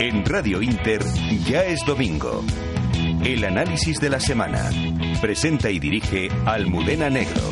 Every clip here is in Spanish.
En Radio Inter ya es domingo. El análisis de la semana. Presenta y dirige Almudena Negro.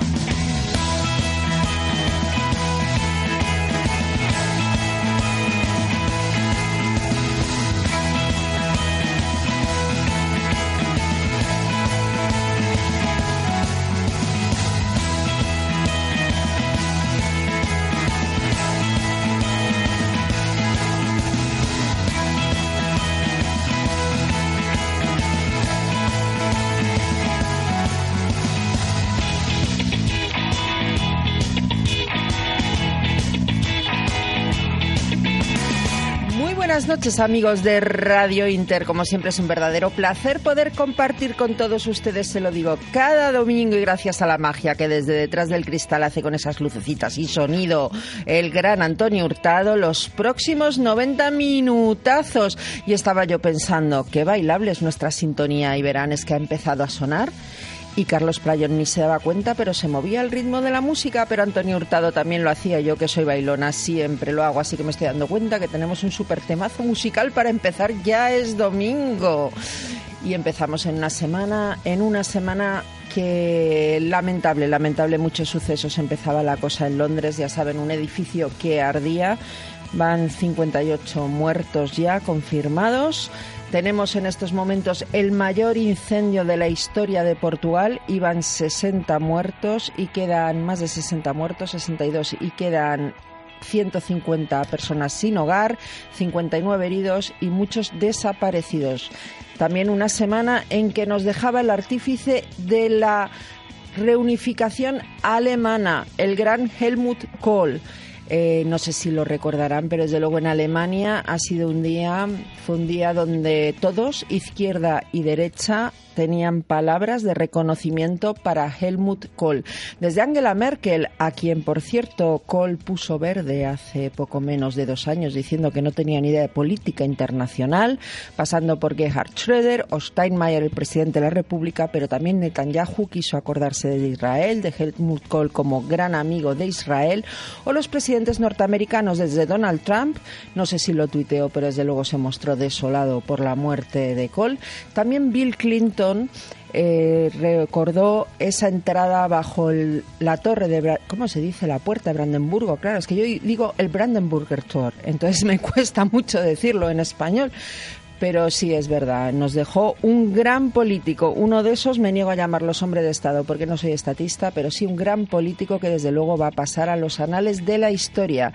Noches amigos de Radio Inter. Como siempre es un verdadero placer poder compartir con todos ustedes, se lo digo, cada domingo y gracias a la magia que desde detrás del cristal hace con esas lucecitas y sonido el gran Antonio Hurtado, los próximos 90 minutazos. Y estaba yo pensando, qué bailable es nuestra sintonía y verán es que ha empezado a sonar y Carlos Playón ni se daba cuenta, pero se movía al ritmo de la música, pero Antonio Hurtado también lo hacía, yo que soy bailona siempre lo hago, así que me estoy dando cuenta que tenemos un super temazo musical para empezar, ya es domingo. Y empezamos en una semana, en una semana que lamentable, lamentable muchos sucesos. Empezaba la cosa en Londres, ya saben, un edificio que ardía. Van 58 muertos ya confirmados. Tenemos en estos momentos el mayor incendio de la historia de Portugal. Iban 60 muertos y quedan más de 60 muertos, 62 y quedan 150 personas sin hogar, 59 heridos y muchos desaparecidos. También una semana en que nos dejaba el artífice de la reunificación alemana, el gran Helmut Kohl. Eh, no sé si lo recordarán, pero desde luego en Alemania ha sido un día, fue un día donde todos, izquierda y derecha, tenían palabras de reconocimiento para Helmut Kohl. Desde Angela Merkel, a quien por cierto Kohl puso verde hace poco menos de dos años diciendo que no tenía ni idea de política internacional, pasando por Gerhard Schröder o Steinmeier, el presidente de la República, pero también Netanyahu quiso acordarse de Israel, de Helmut Kohl como gran amigo de Israel, o los presidentes norteamericanos desde Donald Trump, no sé si lo tuiteó, pero desde luego se mostró desolado por la muerte de Kohl, también Bill Clinton eh, recordó esa entrada bajo la torre de ¿cómo se dice? la puerta de Brandenburgo claro es que yo digo el Brandenburger Tor entonces me cuesta mucho decirlo en español pero sí es verdad, nos dejó un gran político, uno de esos me niego a llamarlos hombre de Estado porque no soy estatista, pero sí un gran político que desde luego va a pasar a los anales de la historia.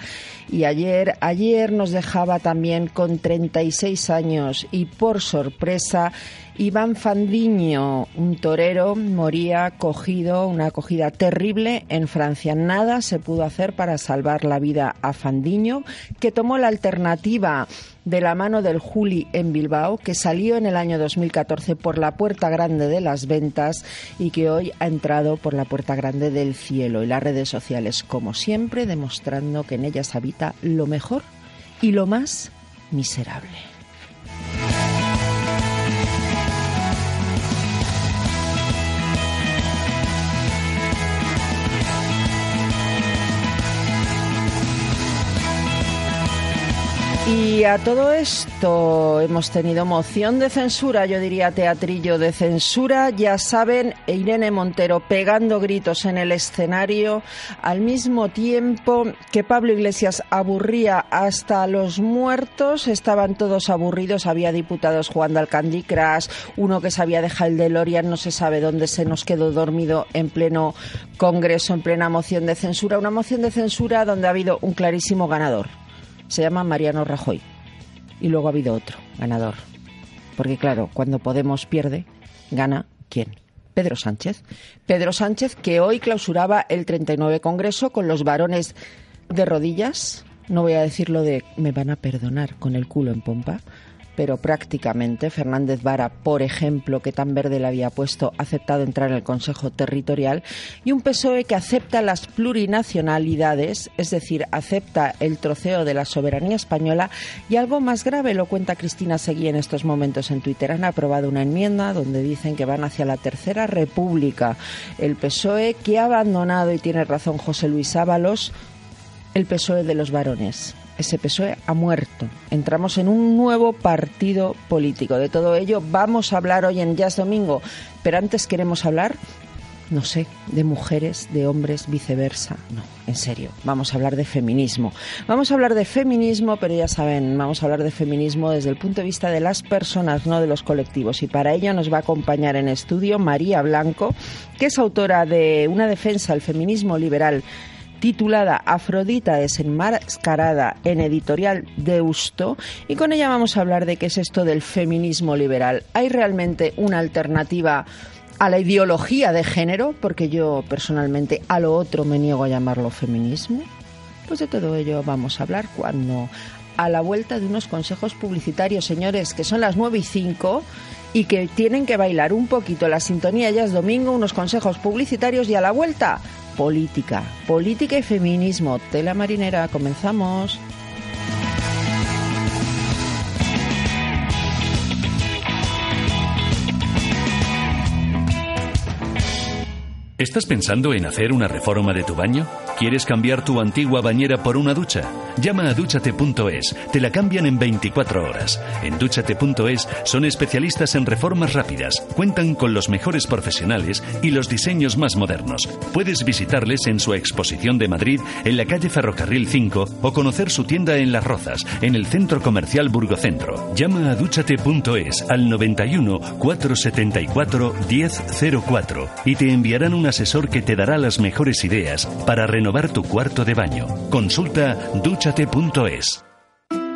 Y ayer, ayer nos dejaba también con 36 años y por sorpresa Iván Fandiño, un torero, moría cogido, una acogida terrible en Francia. Nada se pudo hacer para salvar la vida a Fandiño, que tomó la alternativa de la mano del Juli en Bilbao, que salió en el año 2014 por la puerta grande de las ventas y que hoy ha entrado por la puerta grande del cielo. Y las redes sociales, como siempre, demostrando que en ellas habita lo mejor y lo más miserable. Y a todo esto hemos tenido moción de censura, yo diría teatrillo de censura. Ya saben, Irene Montero pegando gritos en el escenario al mismo tiempo que Pablo Iglesias aburría hasta los muertos. Estaban todos aburridos, había diputados jugando al Candy Crush, uno que sabía dejar el DeLorean, no se sabe dónde se nos quedó dormido en pleno Congreso, en plena moción de censura. Una moción de censura donde ha habido un clarísimo ganador se llama Mariano Rajoy. Y luego ha habido otro ganador. Porque claro, cuando Podemos pierde, gana quién? Pedro Sánchez. Pedro Sánchez que hoy clausuraba el 39 Congreso con los varones de rodillas, no voy a decir lo de me van a perdonar con el culo en pompa, pero prácticamente Fernández Vara, por ejemplo, que tan verde le había puesto, ha aceptado entrar en el Consejo Territorial, y un PSOE que acepta las plurinacionalidades, es decir, acepta el troceo de la soberanía española, y algo más grave lo cuenta Cristina Seguí en estos momentos en Twitter. Han aprobado una enmienda donde dicen que van hacia la Tercera República. El PSOE que ha abandonado, y tiene razón José Luis Ábalos, el PSOE de los varones ese PSOE ha muerto. Entramos en un nuevo partido político. De todo ello vamos a hablar hoy en Jazz Domingo, pero antes queremos hablar, no sé, de mujeres, de hombres, viceversa. No, en serio, vamos a hablar de feminismo. Vamos a hablar de feminismo, pero ya saben, vamos a hablar de feminismo desde el punto de vista de las personas, no de los colectivos. Y para ello nos va a acompañar en estudio María Blanco, que es autora de Una defensa al feminismo liberal titulada Afrodita desenmascarada en editorial Deusto y con ella vamos a hablar de qué es esto del feminismo liberal. ¿Hay realmente una alternativa a la ideología de género? Porque yo personalmente a lo otro me niego a llamarlo feminismo. Pues de todo ello vamos a hablar cuando a la vuelta de unos consejos publicitarios, señores, que son las 9 y 5 y que tienen que bailar un poquito la sintonía ya es domingo, unos consejos publicitarios y a la vuelta política, política y feminismo. Tela marinera, comenzamos. ¿Estás pensando en hacer una reforma de tu baño? ¿Quieres cambiar tu antigua bañera por una ducha? Llama a duchate.es, te la cambian en 24 horas. En duchate.es son especialistas en reformas rápidas, cuentan con los mejores profesionales y los diseños más modernos. Puedes visitarles en su exposición de Madrid en la calle Ferrocarril 5 o conocer su tienda en Las Rozas, en el centro comercial Burgocentro. Llama a duchate.es al 91 474 1004 y te enviarán una asesor que te dará las mejores ideas para renovar tu cuarto de baño. Consulta duchate.es.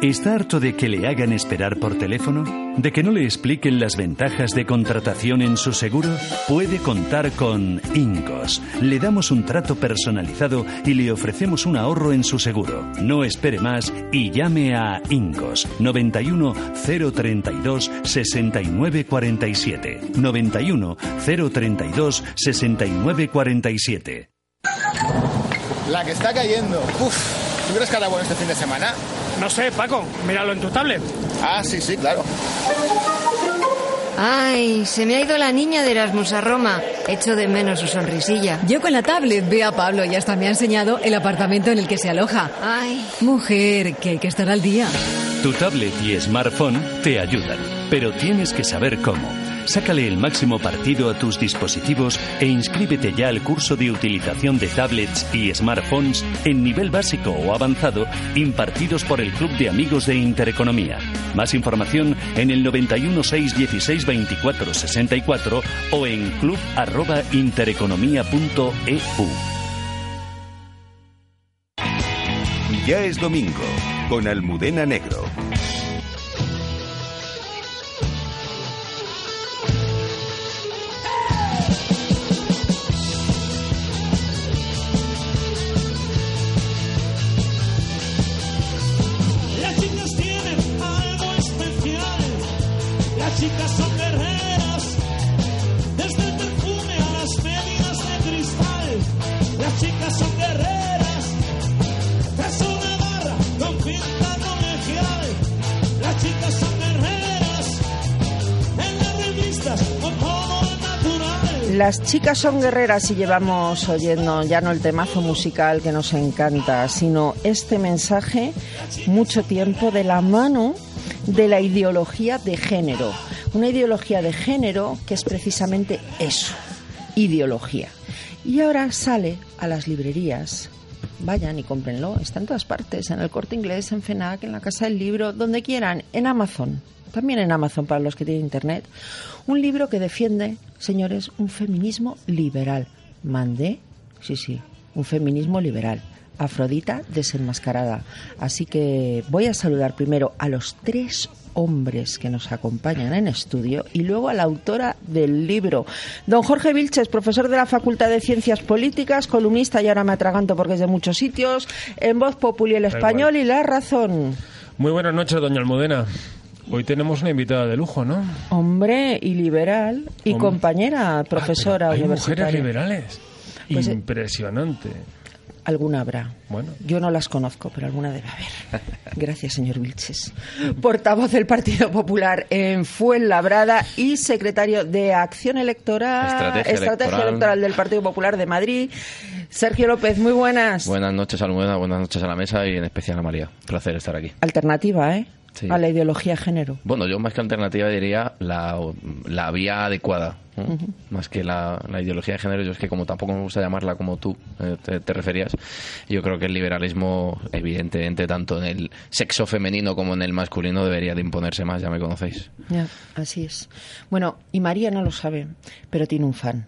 ¿Está harto de que le hagan esperar por teléfono? ¿De que no le expliquen las ventajas de contratación en su seguro? Puede contar con Incos. Le damos un trato personalizado y le ofrecemos un ahorro en su seguro. No espere más y llame a Incos 91 032 6947. 91 032 6947. La que está cayendo. Uf, ¿tú crees que bueno este fin de semana? No sé, Paco, míralo en tu tablet. Ah, sí, sí, claro. Ay, se me ha ido la niña de Erasmus a Roma. Echo de menos su sonrisilla. Yo con la tablet veo a Pablo y hasta me ha enseñado el apartamento en el que se aloja. Ay. Mujer, que hay que estar al día. Tu tablet y smartphone te ayudan, pero tienes que saber cómo. Sácale el máximo partido a tus dispositivos e inscríbete ya al curso de utilización de tablets y smartphones en nivel básico o avanzado impartidos por el Club de Amigos de Intereconomía. Más información en el 91 616 24 64 o en club@intereconomía.eu. Ya es domingo con Almudena Negro. Las chicas son guerreras y llevamos oyendo ya no el temazo musical que nos encanta, sino este mensaje mucho tiempo de la mano de la ideología de género. Una ideología de género que es precisamente eso, ideología. Y ahora sale a las librerías. Vayan y cómprenlo. Está en todas partes, en el corte inglés, en FENAC, en la Casa del Libro, donde quieran, en Amazon. También en Amazon para los que tienen internet. Un libro que defiende, señores, un feminismo liberal. Mandé, sí, sí, un feminismo liberal. Afrodita desenmascarada. Así que voy a saludar primero a los tres hombres que nos acompañan en estudio y luego a la autora del libro. Don Jorge Vilches, profesor de la Facultad de Ciencias Políticas, columnista y ahora me atraganto porque es de muchos sitios, en Voz Populi el Español y La Razón. Muy buenas noches, doña Almudena. Hoy tenemos una invitada de lujo, ¿no? Hombre y liberal y Hombre. compañera profesora Ah, Hay universitaria. mujeres liberales. Pues, eh, Impresionante. Alguna habrá. Bueno. Yo no las conozco, pero alguna debe haber. Gracias, señor Vilches. Portavoz del Partido Popular en Fuenlabrada y secretario de Acción Electoral, Estrategia electoral. Electoral. del Partido Popular de Madrid. Sergio López, muy buenas. Buenas noches, Almudena, buenas noches a la mesa y en especial a María. Placer estar aquí. Alternativa, ¿eh? Sí. A la ideología de género. Bueno, yo más que alternativa diría la, la vía adecuada. Más que la, la ideología de género, yo es que como tampoco me gusta llamarla como tú eh, te, te referías, yo creo que el liberalismo, evidentemente, tanto en el sexo femenino como en el masculino, debería de imponerse más, ya me conocéis. Ya, así es. Bueno, y María no lo sabe, pero tiene un fan.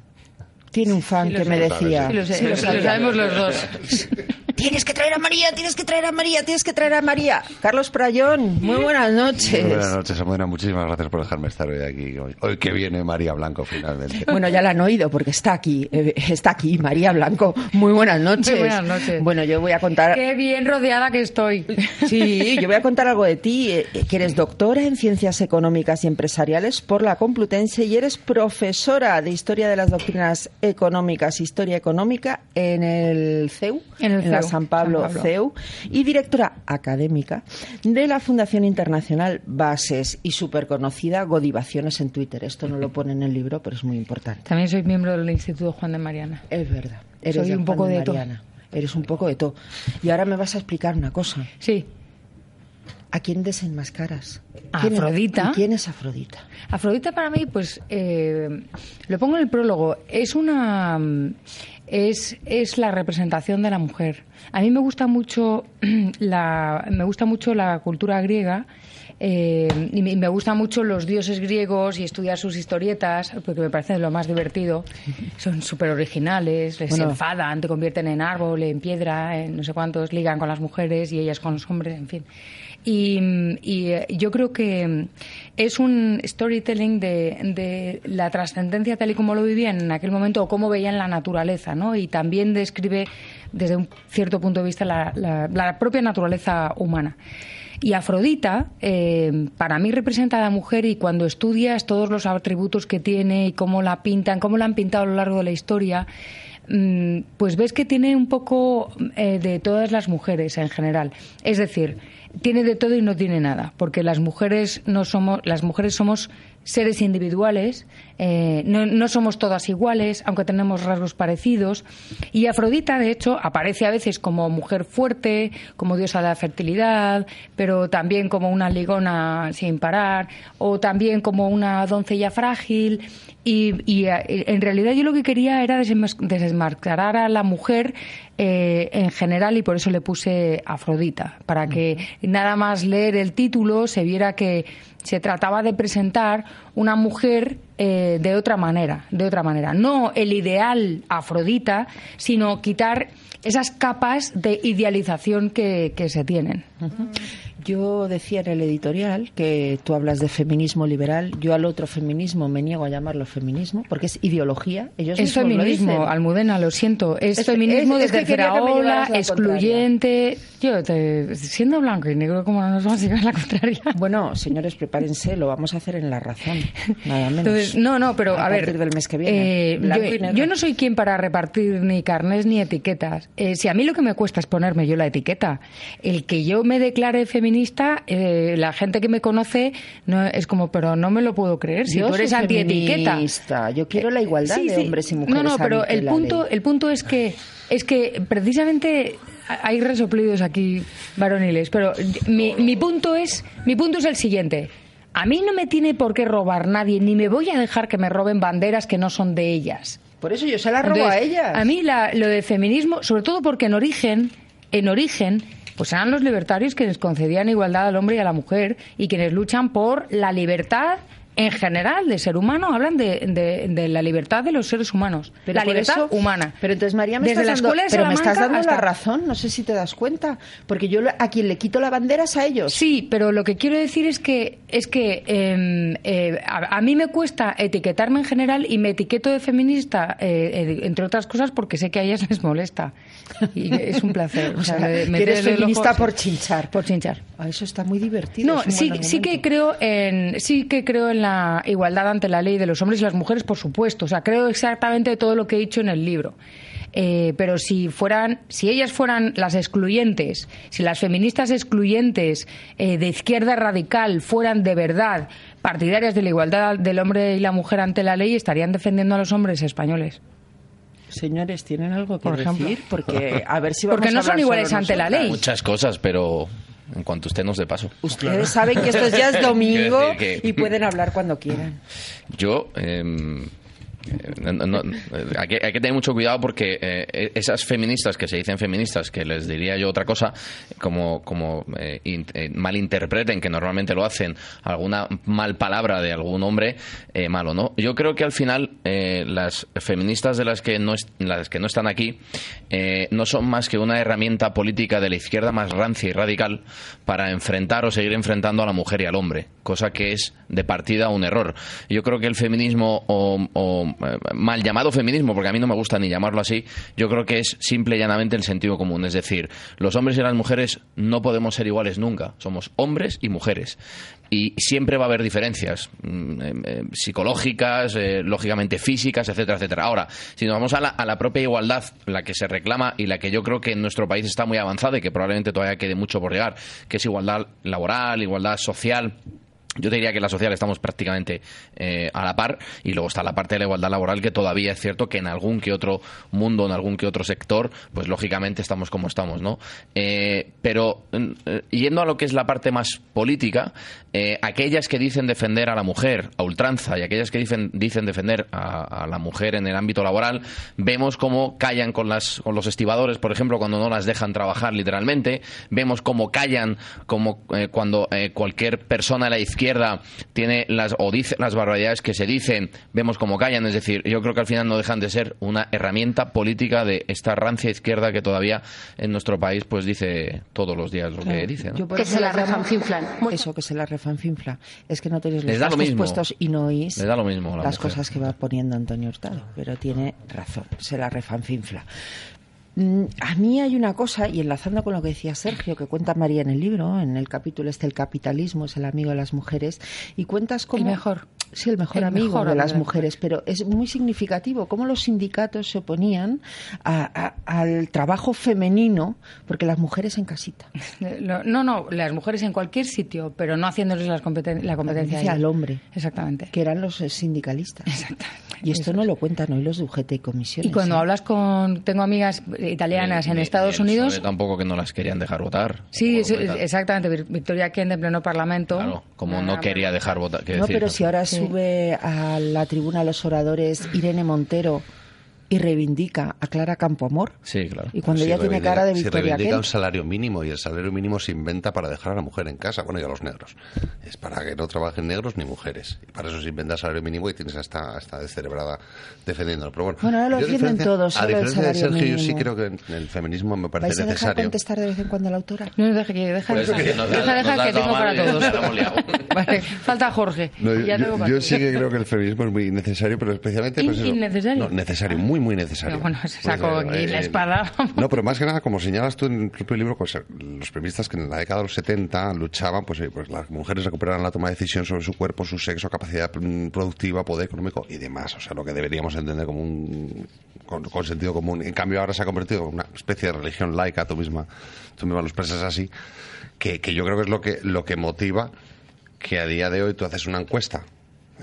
Tiene un fan sí que me decía. Sí lo sé, Sí lo sabía. sabemos los dos. Tienes que traer a María, tienes que traer a María, tienes que traer a María. Carlos Prayón, muy buenas noches. Muy buenas noches, Almudena. Muchísimas gracias por dejarme estar hoy aquí. Hoy, hoy que viene María Blanco, finalmente. Bueno, ya la han oído porque está aquí, eh, está aquí María Blanco. Muy buenas noches. Muy buenas noches. Bueno, yo voy a contar. Qué bien rodeada que estoy. Sí, yo voy a contar algo de ti, eh, que eres doctora en Ciencias Económicas y Empresariales por la Complutense y eres profesora de Historia de las Doctrinas Económicas, Historia Económica en el CEU, En el la CEU, San Pablo, San Pablo. CEU, y directora académica de la Fundación Internacional Bases y súper conocida Godivaciones en Twitter. Esto no lo pone en el libro, pero es muy importante. También soy miembro del Instituto Juan de Mariana. Es verdad. Eres Soy un poco de todo. Mariana. Eres un poco de todo. Y ahora me vas a explicar una cosa. Sí. ¿A quién desenmascaras? A ¿Quién es- Afrodita. ¿y ¿Quién es Afrodita? Afrodita para mí, pues, eh, lo pongo en el prólogo, es una... Es, es la representación de la mujer. A mí me gusta mucho la, me gusta mucho la cultura griega eh, y me, me gustan mucho los dioses griegos y estudiar sus historietas porque me parece lo más divertido. Son súper originales, les Bueno. enfadan, te convierten en árbol, en piedra, en no sé cuántos, ligan con las mujeres y ellas con los hombres, en fin. Y, eh, yo creo que mm, es un storytelling de, de la trascendencia tal y como lo vivían en aquel momento o cómo veían la naturaleza, ¿no? Y también describe desde un cierto punto de vista la, la- la propia naturaleza humana. Y Afrodita, eh, para mí representa a la mujer y cuando estudias todos los atributos que tiene y cómo la pintan, cómo la han pintado a lo largo de la historia, mm, pues ves que tiene un poco eh, de todas las mujeres en general. Es decir, tiene de todo y no tiene nada, porque las mujeres no somos, las mujeres somos seres individuales, eh, no, no somos todas iguales, aunque tenemos rasgos parecidos. Y Afrodita, de hecho, aparece a veces como mujer fuerte, como diosa de la fertilidad, pero también como una ligona sin parar, o también como una doncella frágil. Y, y, eh, en realidad yo lo que quería era desenmascarar a la mujer eh, en general y por eso le puse Afrodita, para que nada más leer el título se viera que se trataba de presentar una mujer eh, de otra manera, de otra manera. No el ideal Afrodita, sino quitar esas capas de idealización que, que se tienen. Yo decía en el editorial que tú hablas de feminismo liberal, yo al otro feminismo me niego a llamarlo feminismo porque es ideología. Ellos es lo feminismo. Almudena, lo siento. Es, Es- feminismo es- es de tercera ola, excluyente. Yo, te- siendo blanco y negro, ¿cómo no nos vamos a llevar la contraria? Bueno, señores, prepárense, lo vamos a hacer en la razón, nada menos. Entonces, no, no, pero a, a ver. del mes que viene. eh, yo no soy quien para repartir ni carnés ni etiquetas. Eh, si a mí lo que me cuesta es ponerme yo la etiqueta, el que yo me declare feminista, eh, la gente que me conoce no es como, pero no me lo puedo creer. Si Yo tú eres antietiqueta. feminista, Yo quiero la igualdad Sí, de sí. hombres y mujeres. No, no, pero el punto, el punto es que es que precisamente hay resoplidos aquí varoniles, pero mi, mi punto es mi punto es el siguiente. A mí no me tiene por qué robar nadie, ni me voy a dejar que me roben banderas que no son de ellas. Por eso yo se la robo a ellas. A mí la- lo de feminismo, sobre todo porque en origen, en origen, pues eran los libertarios quienes concedían igualdad al hombre y a la mujer y quienes luchan por la libertad en general de ser humano, hablan de, de- de la libertad de los seres humanos, Pero la libertad eso- humana. Pero entonces, María, me Desde estás la dando, de pero me estás dando la razón, no sé si te das cuenta. Porque yo a quien le quito la bandera es a ellos. Sí, pero lo que quiero decir es que es que em, eh, a, a mí me cuesta etiquetarme en general y me etiqueto de feminista, eh, eh, entre otras cosas, porque sé que a ellas les molesta. Y es un placer. O sea, me- que meter eres el ojo- feminista por chinchar. Por chinchar. Ah, eso está muy divertido. No, sí, sí que creo en sí que creo en la igualdad ante la ley de los hombres y las mujeres, por supuesto. O sea, creo exactamente todo lo que he dicho en el libro. Eh, pero si fueran, si ellas fueran las excluyentes, si las feministas excluyentes eh, de izquierda radical fueran de verdad partidarias de la igualdad del hombre y la mujer ante la ley, estarían defendiendo a los hombres españoles. Señores, ¿tienen algo que Por ejemplo. decir? Porque a ver si vamos Porque no a son iguales ante la nosotras. ley. Muchas cosas, pero en cuanto usted nos dé paso. Ustedes saben que esto ya es domingo que- y pueden hablar cuando quieran. Yo. eh, no, eh, hay, que, tener mucho cuidado porque eh, esas feministas que se dicen feministas, que les diría yo otra cosa, como, como eh, eh, malinterpreten, que normalmente lo hacen, alguna mal palabra de algún hombre, eh, malo, ¿no? Yo creo que al final eh, las feministas de las que no, las que no están aquí eh, no son más que una herramienta política de la izquierda más rancia y radical para enfrentar o seguir enfrentando a la mujer y al hombre, cosa que es de partida un error. Yo creo que el feminismo, o, o, eh, mal llamado feminismo, porque a mí no me gusta ni llamarlo así, yo creo que es simple y llanamente el sentido común. Es decir, los hombres y las mujeres no podemos ser iguales nunca. Somos hombres y mujeres. Y siempre va a haber diferencias mm, eh, eh, psicológicas, lógicamente físicas, etcétera, etcétera. Ahora, si nos vamos a la, a la propia igualdad, la que se reclama y la que yo creo que en nuestro país está muy avanzada y que probablemente todavía quede mucho por llegar, que es igualdad laboral, igualdad social. Yo te diría que en la social estamos prácticamente eh, a la par y luego está la parte de la igualdad laboral que todavía es cierto que en algún que otro mundo, en algún que otro sector, pues lógicamente estamos como estamos, ¿no? Eh, pero eh, yendo a lo que es la parte más política, eh, aquellas que dicen defender a la mujer a ultranza y aquellas que dicen, dicen defender a, la mujer en el ámbito laboral, vemos cómo callan con, las, con los estibadores, por ejemplo, cuando no las dejan trabajar literalmente, vemos cómo callan como cuando cualquier persona de la izquierda tiene las o dice las barbaridades que se dicen, vemos cómo callan, es decir, yo creo que al final no dejan de ser una herramienta política de esta rancia izquierda que todavía en nuestro país pues dice todos los días lo que dice, Que se la refanfinflan. Eso, que se la refanfinfla. Es que no tenéis los Les da lo puestos y no oís Les da lo mismo la las mujer. cosas que va poniendo Antonio Hurtado. Pero tiene razón, se la refanfinfla. Mm, A mí hay una cosa, y enlazando con lo que decía Sergio, que cuenta María en el libro, en el capítulo este, el capitalismo es el amigo de las mujeres, y cuentas como... El mejor. Sí, el mejor El amigo mejor de las mujeres, pero es muy significativo cómo los sindicatos se oponían a- a- al trabajo femenino, porque las mujeres en casita. No, no, las mujeres en cualquier sitio, pero no haciéndoles las competen- la competencia al hombre. Exactamente. que eran los eh, sindicalistas. Y esto no lo cuentan hoy los de UGT y comisiones. Y cuando ¿eh? hablas con. Tengo amigas italianas en Ni- Estados Unidos. Tampoco que no las querían dejar votar. Sí, cuentan. exactamente. Victoria Kent en pleno parlamento. Claro, como no quería dejar votar. No, decir, pero si ahora Sí. sube a la tribuna de los oradores Irene Montero y reivindica a Clara Campoamor, Sí, claro. y cuando Si ella tiene cara de Victoria reivindica un salario mínimo y el salario mínimo se inventa para dejar a la mujer en casa, bueno, y a los negros. Es para que no trabajen negros ni mujeres. Y para eso se inventa el salario mínimo y tienes hasta, hasta descerebrada defendiéndolo. Pero bueno, Bueno, ahora lo defienden todos, A diferencia de Sergio, yo sí mínimo. creo que en el feminismo me ¿vais parece a dejar necesario. contestar de vez en cuando a la autora? No, deja que, deja, Pues que nos deja, deja nos has que tengo para todos. Vale, falta Jorge. No, Ya yo sí que creo que el feminismo es muy necesario, pero especialmente... Pues innecesario. No, necesario, muy, muy necesario. Pero bueno, se sacó Pues, aquí la eh, espada. No, pero más que nada, como señalas tú en el propio libro, pues, eh, los feministas que en la década de los 70 luchaban, pues, eh, pues las mujeres recuperaran la toma de decisión sobre su cuerpo, su sexo, capacidad productiva, poder económico y demás. O sea, lo que deberíamos entender como un... Con, con sentido común. En cambio, ahora se ha convertido en una especie de religión laica, tú misma, tú misma lo expresas así, que, que yo creo que es lo que, lo que motiva que a día de hoy tú haces una encuesta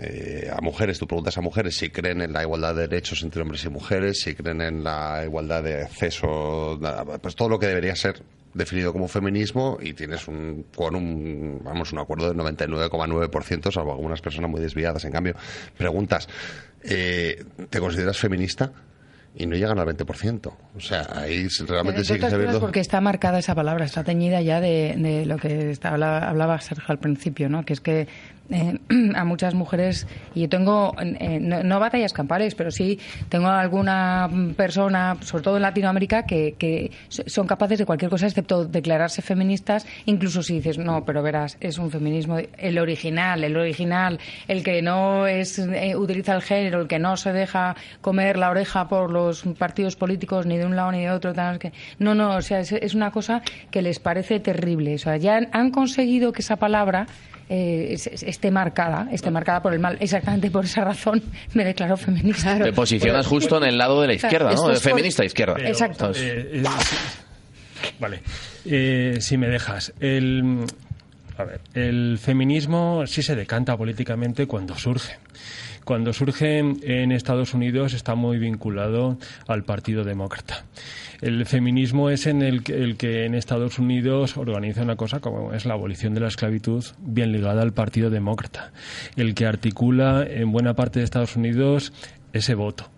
eh, a mujeres, tú preguntas a mujeres si creen en la igualdad de derechos entre hombres y mujeres, si creen en la igualdad de acceso, pues todo lo que debería ser definido como feminismo y tienes un con un vamos un acuerdo del 99,9% salvo algunas personas muy desviadas en cambio preguntas eh, ¿te consideras feminista? y no llegan al 20% o sea ahí realmente sí que se ve porque está marcada esa palabra, está teñida ya de, de lo que hablaba, hablaba Sergio al principio, ¿no? que es que eh, a muchas mujeres, y yo tengo, eh, no, no batallas campales, pero sí tengo alguna persona, sobre todo en Latinoamérica, que, que so- son capaces de cualquier cosa excepto declararse feministas, incluso si dices, no, pero verás, es un feminismo, el original, el original, el que no es eh, utiliza el género, el que no se deja comer la oreja por los partidos políticos ni de un lado ni de otro. tal, que- no, no, o sea, es, es una cosa que les parece terrible. O sea, ya han conseguido que esa palabra eh, es- es- esté marcada, esté marcada por el mal. Exactamente por esa razón me declaro feminista. Te posicionas justo en el lado de la izquierda, ¿no? Es por- feminista izquierda. Pero, Exacto. eh, eh, vale. Eh, si me dejas, el, a ver, el feminismo sí se decanta políticamente cuando surge. Cuando surge en Estados Unidos está muy vinculado al Partido Demócrata. El feminismo es en el, el que en Estados Unidos organiza una cosa como es la abolición de la esclavitud, bien ligada al Partido Demócrata, el que articula en buena parte de Estados Unidos ese voto.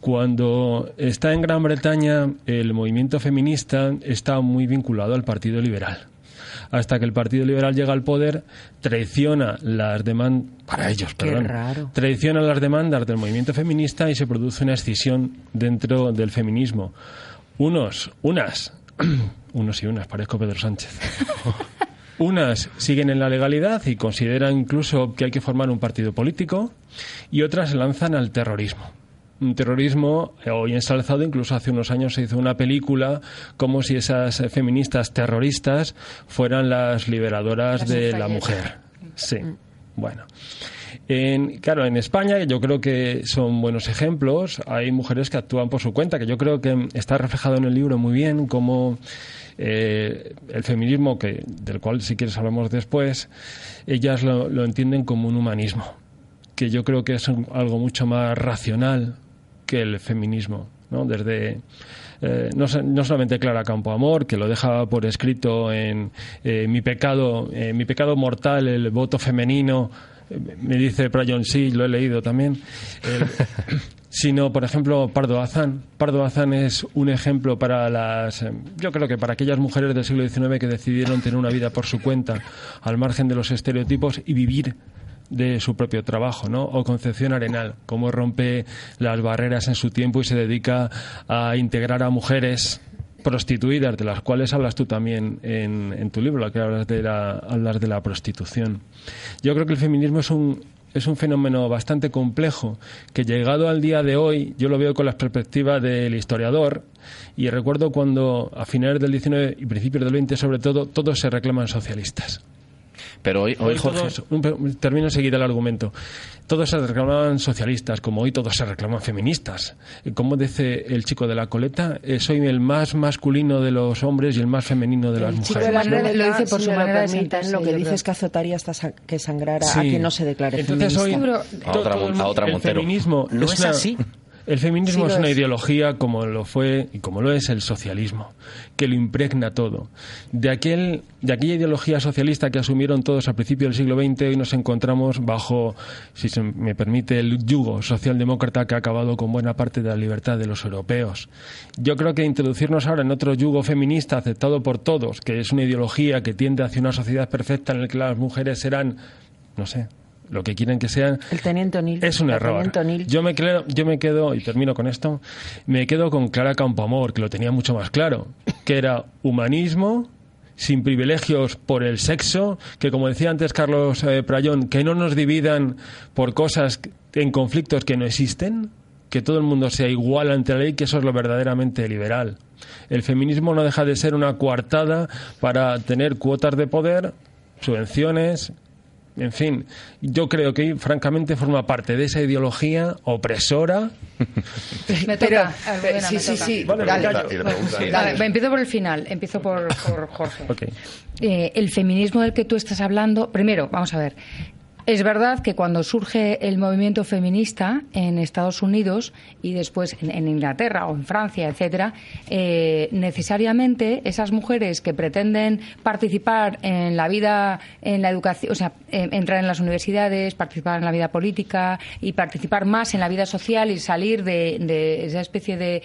Cuando está en Gran Bretaña, el movimiento feminista está muy vinculado al Partido Liberal. Hasta que el Partido Liberal llega al poder, traiciona las demandas, para ellos, perdón, traiciona las demandas del movimiento feminista y se produce una escisión dentro del feminismo. Unos, unas, unos y unas, parezco Pedro Sánchez. Unas siguen en la legalidad y consideran incluso que hay que formar un partido político y otras se lanzan al terrorismo. Un terrorismo eh, hoy ensalzado, incluso hace unos años se hizo una película como si esas feministas terroristas fueran las liberadoras Las de la mujer. Sí, bueno. En, claro, en España yo creo que son buenos ejemplos. Hay mujeres que actúan por su cuenta, que yo creo que está reflejado en el libro muy bien como eh, el feminismo, que, del cual si quieres hablamos después, ellas lo, lo entienden como un humanismo, que yo creo que es un- algo mucho más racional el feminismo, ¿no? Desde eh, no, so- no solamente Clara Campoamor, que lo deja por escrito en eh, mi pecado, eh, mi pecado mortal, el voto femenino, me dice Prayon sí, lo he leído también. Sino, por ejemplo, Pardo Bazán. Pardo Bazán es un ejemplo para las, yo creo que para aquellas mujeres del siglo XIX que decidieron tener una vida por su cuenta, al margen de los estereotipos y vivir de su propio trabajo, ¿no? O Concepción Arenal, cómo rompe las barreras en su tiempo y se dedica a integrar a mujeres prostituidas, de las cuales hablas tú también en, en tu libro, la que hablas de la, hablas de la prostitución. Yo creo que el feminismo es un, es un fenómeno bastante complejo que llegado al día de hoy yo lo veo con la perspectiva del historiador y recuerdo cuando a finales del 19 y principios del 20 sobre todo todos se reclaman socialistas. Pero hoy, hoy Hoy Jorge, todos, un- termino enseguida el argumento. Todos se reclamaban socialistas, como hoy todos se reclaman feministas. Como dice el chico de la coleta, eh, soy el más masculino de los hombres y el más femenino de las El mujeres. de la lo dice por si su manera de permiten, Lo que dice es que azotaría hasta sa- que sangrara a Sí. quien no se declare Entonces hoy feminista. A otra Mon- a otra el Montero. feminismo No es una- así. El feminismo Sí es una es. ideología como lo fue y como lo es el socialismo, que lo impregna todo. De aquel de aquella ideología socialista que asumieron todos al principio del siglo XX, hoy nos encontramos bajo, si se me permite, el yugo socialdemócrata que ha acabado con buena parte de la libertad de los europeos. Yo creo que introducirnos ahora en otro yugo feminista aceptado por todos, que es una ideología que tiende hacia una sociedad perfecta en la que las mujeres serán, no sé, lo que quieren que sean, El teniente O'Neill. es un error. Yo me, quedo, yo me quedo, y termino con esto, me quedo con Clara Campoamor, que lo tenía mucho más claro, que era humanismo sin privilegios por el sexo, que como decía antes Carlos eh, Prayón, que no nos dividan por cosas en conflictos que no existen, que todo el mundo sea igual ante la ley, que eso es lo verdaderamente liberal. El feminismo no deja de ser una coartada para tener cuotas de poder, subvenciones, en fin, yo creo que francamente forma parte de esa ideología opresora. Me toca. pero, Almudena, sí, me sí, toca. sí. Vale, dale. vale, empiezo por el final, empiezo por, por Jorge. Ok. Eh, el feminismo del que tú estás hablando, primero, vamos a ver. Es verdad que cuando surge el movimiento feminista en Estados Unidos y después en, en Inglaterra o en Francia, etcétera, eh, necesariamente esas mujeres que pretenden participar en la vida, en la educación, o sea, eh, entrar en las universidades, participar en la vida política y participar más en la vida social y salir de, esa especie de,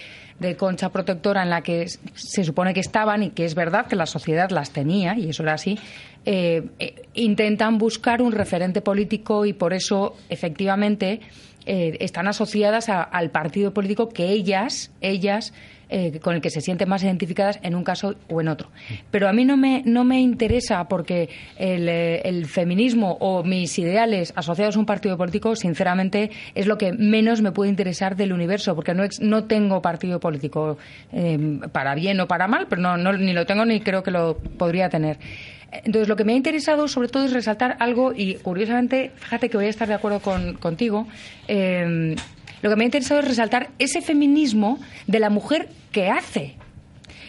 concha protectora en la que se supone que estaban y que es verdad que la sociedad las tenía, y eso era así, eh, eh, intentan buscar un referente político y por eso, efectivamente, eh, están asociadas a- al partido político que ellas, ellas, eh, con el que se sienten más identificadas en un caso o en otro. Pero a mí no me, no me interesa porque el, eh, feminismo o mis ideales asociados a un partido político, sinceramente, es lo que menos me puede interesar del universo, porque no, no tengo partido político para bien o para mal, pero no, no- ni lo tengo ni creo que lo podría tener. Entonces, lo que me ha interesado sobre todo es resaltar algo, y curiosamente, fíjate que voy a estar de acuerdo con- contigo, eh, lo que me ha interesado es resaltar ese feminismo de la mujer que hace.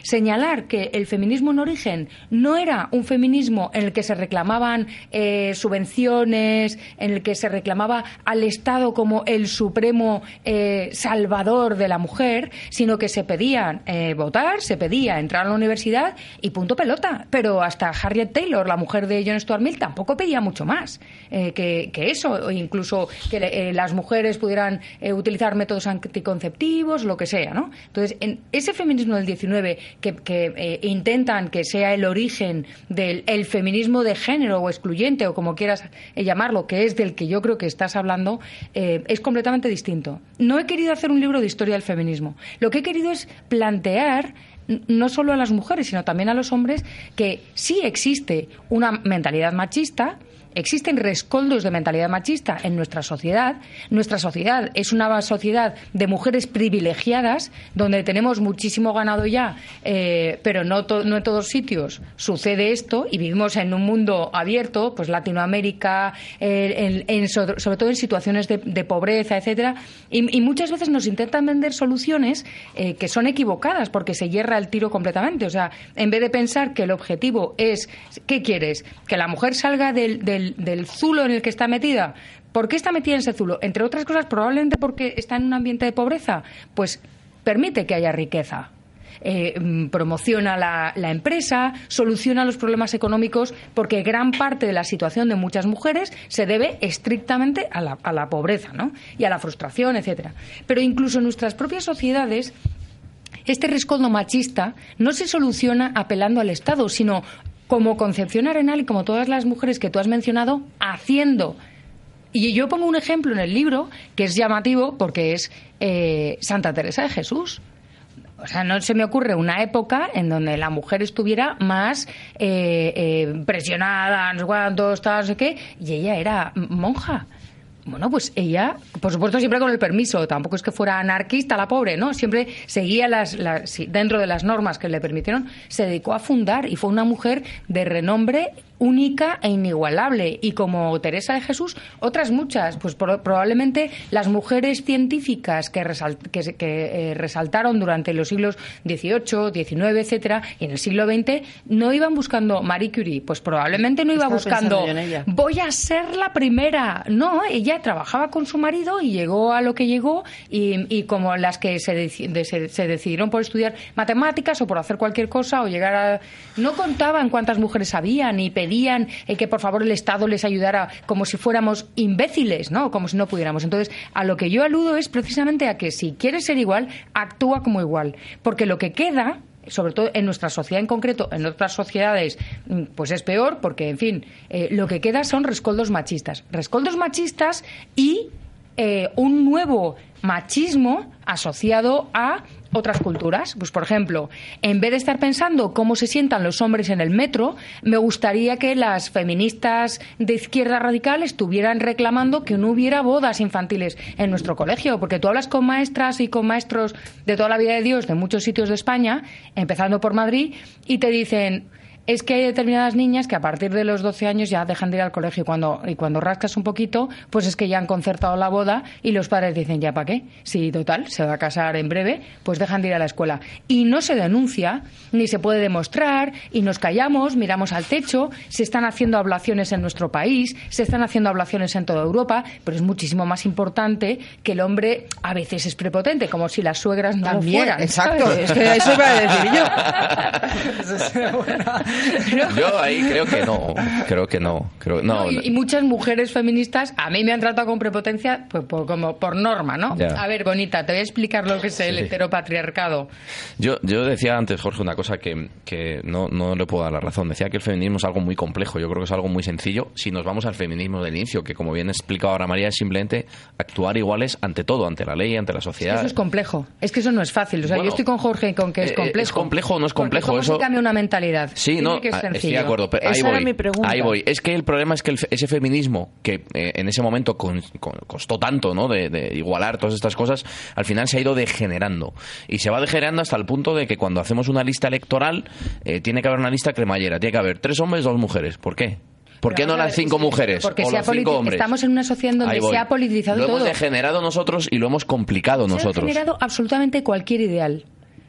Señalar que el feminismo en origen no era un feminismo en el que se reclamaban eh, subvenciones, en el que se reclamaba al Estado como el supremo eh, salvador de la mujer, sino que se pedían eh, votar, se pedía entrar a la universidad y punto pelota. Pero hasta Harriet Taylor, la mujer de John Stuart Mill, tampoco pedía mucho más eh, que, que eso, incluso que eh, las mujeres pudieran eh, utilizar métodos anticonceptivos, lo que sea, ¿no? Entonces, en ese feminismo del 19 que, eh, intentan que sea el origen del el feminismo de género o excluyente o como quieras eh, llamarlo, que es del que yo creo que estás hablando, eh, es completamente distinto. No he querido hacer un libro de historia del feminismo. Lo que he querido es plantear no solo a las mujeres, sino también a los hombres, que sí existe una mentalidad machista, existen rescoldos de mentalidad machista en nuestra sociedad. Nuestra sociedad es una sociedad de mujeres privilegiadas, donde tenemos muchísimo ganado ya, eh, pero no, to- no en todos sitios sucede esto y vivimos en un mundo abierto, pues Latinoamérica, eh, en- en so- sobre todo en situaciones de, pobreza, etcétera, y, y muchas veces nos intentan vender soluciones eh, que son equivocadas porque se hierra el tiro completamente. O sea, en vez de pensar que el objetivo es, ¿qué quieres? Que la mujer salga del, del, del zulo en el que está metida. ¿Por qué está metida en ese zulo? Entre otras cosas, probablemente porque está en un ambiente de pobreza. Pues permite que haya riqueza. Eh, mm, promociona la, empresa, soluciona los problemas económicos, porque gran parte de la situación de muchas mujeres se debe estrictamente a la, a la pobreza ¿no? y a la frustración, etcétera. Pero incluso en nuestras propias sociedades este rescoldo machista no se soluciona apelando al Estado, sino como Concepción Arenal y como todas las mujeres que tú has mencionado, haciendo. Y yo pongo un ejemplo en el libro que es llamativo porque es eh, Santa Teresa de Jesús. O sea, no se me ocurre una época en donde la mujer estuviera más eh, eh, presionada, no sé cuántos, tal, no sé qué, y ella era monja. Bueno, pues ella, por supuesto, siempre con el permiso. Tampoco es que fuera anarquista la pobre, ¿no? Siempre seguía las, dentro de las normas que le permitieron. Se dedicó a fundar y fue una mujer de renombre única e inigualable. Y como Teresa de Jesús, otras muchas. Pues pro- probablemente las mujeres científicas que, resal- que, que, eh, resaltaron durante los siglos XVIII, XIX, etcétera, y en el siglo XX, no iban buscando Marie Curie. Pues probablemente no iba Estaba buscando voy a ser la primera. No, ella trabajaba con su marido y llegó a lo que llegó y, y como las que se, de- se, se decidieron por estudiar matemáticas o por hacer cualquier cosa o llegar a... No contaban cuántas mujeres había ni pedían eh, que por favor el Estado les ayudara como si fuéramos imbéciles, ¿no? Como si no pudiéramos. Entonces, a lo que yo aludo es precisamente a que si quieres ser igual, actúa como igual. Porque lo que queda sobre todo en nuestra sociedad en concreto, en otras sociedades, mm, pues es peor, porque, en fin, eh, lo que queda son rescoldos machistas. Rescoldos machistas y eh, un nuevo machismo asociado a otras culturas. Pues, por ejemplo, en vez de estar pensando cómo se sientan los hombres en el metro, me gustaría que las feministas de izquierda radical estuvieran reclamando que no hubiera bodas infantiles en nuestro colegio, porque tú hablas con maestras y con maestros de toda la vida de Dios de muchos sitios de España, empezando por Madrid, y te dicen es que hay determinadas niñas que a partir de los 12 años ya dejan de ir al colegio y cuando, y cuando rascas un poquito, pues es que ya han concertado la boda y los padres dicen, ¿ya para qué? Si total, se va a casar en breve, pues dejan de ir a la escuela. Y no se denuncia, ni se puede demostrar, y nos callamos, miramos al techo, se están haciendo ablaciones en nuestro país, se están haciendo ablaciones en toda Europa, pero es muchísimo más importante que el hombre a veces es prepotente, como si las suegras no lo También, fueran. exacto, ¿sabes? es que eso iba a decir yo. Yo ahí creo que no, creo que no. Creo, no, No, y, y muchas mujeres feministas a mí me han tratado con prepotencia pues, por, como por norma, ¿no? Ya. A ver, bonita, te voy a explicar lo que es el Sí. heteropatriarcado. Yo, yo decía antes, Jorge, una cosa que, que no, no le puedo dar la razón. Decía que el feminismo es algo muy complejo. Yo creo que es algo muy sencillo. Si nos vamos al feminismo del inicio, que como bien explicado ahora María, es simplemente actuar iguales ante todo, ante la ley, ante la sociedad. Eso es complejo. Es que eso no es fácil. O sea, Bueno, yo estoy con Jorge con que es eh, complejo. ¿es complejo o no es complejo? ¿Cómo Eso- se cambia una mentalidad? Sí, no, que ah, estoy de acuerdo, pero ahí Esa era voy. mi pregunta. Ahí voy. Es que el problema es que el ese feminismo que eh, en ese momento con- con- costó tanto, ¿no? De, de igualar todas estas cosas, al final se ha ido degenerando y se va degenerando hasta el punto de que cuando hacemos una lista electoral eh, tiene que haber una lista cremallera, tiene que haber tres hombres, dos mujeres. ¿Por qué? ¿Por qué no las cinco mujeres porque o se los cinco hombres? estamos en una sociedad en donde se ha politizado Lo todo. hemos degenerado nosotros y lo hemos complicado Se ha nosotros. generado absolutamente cualquier ideal.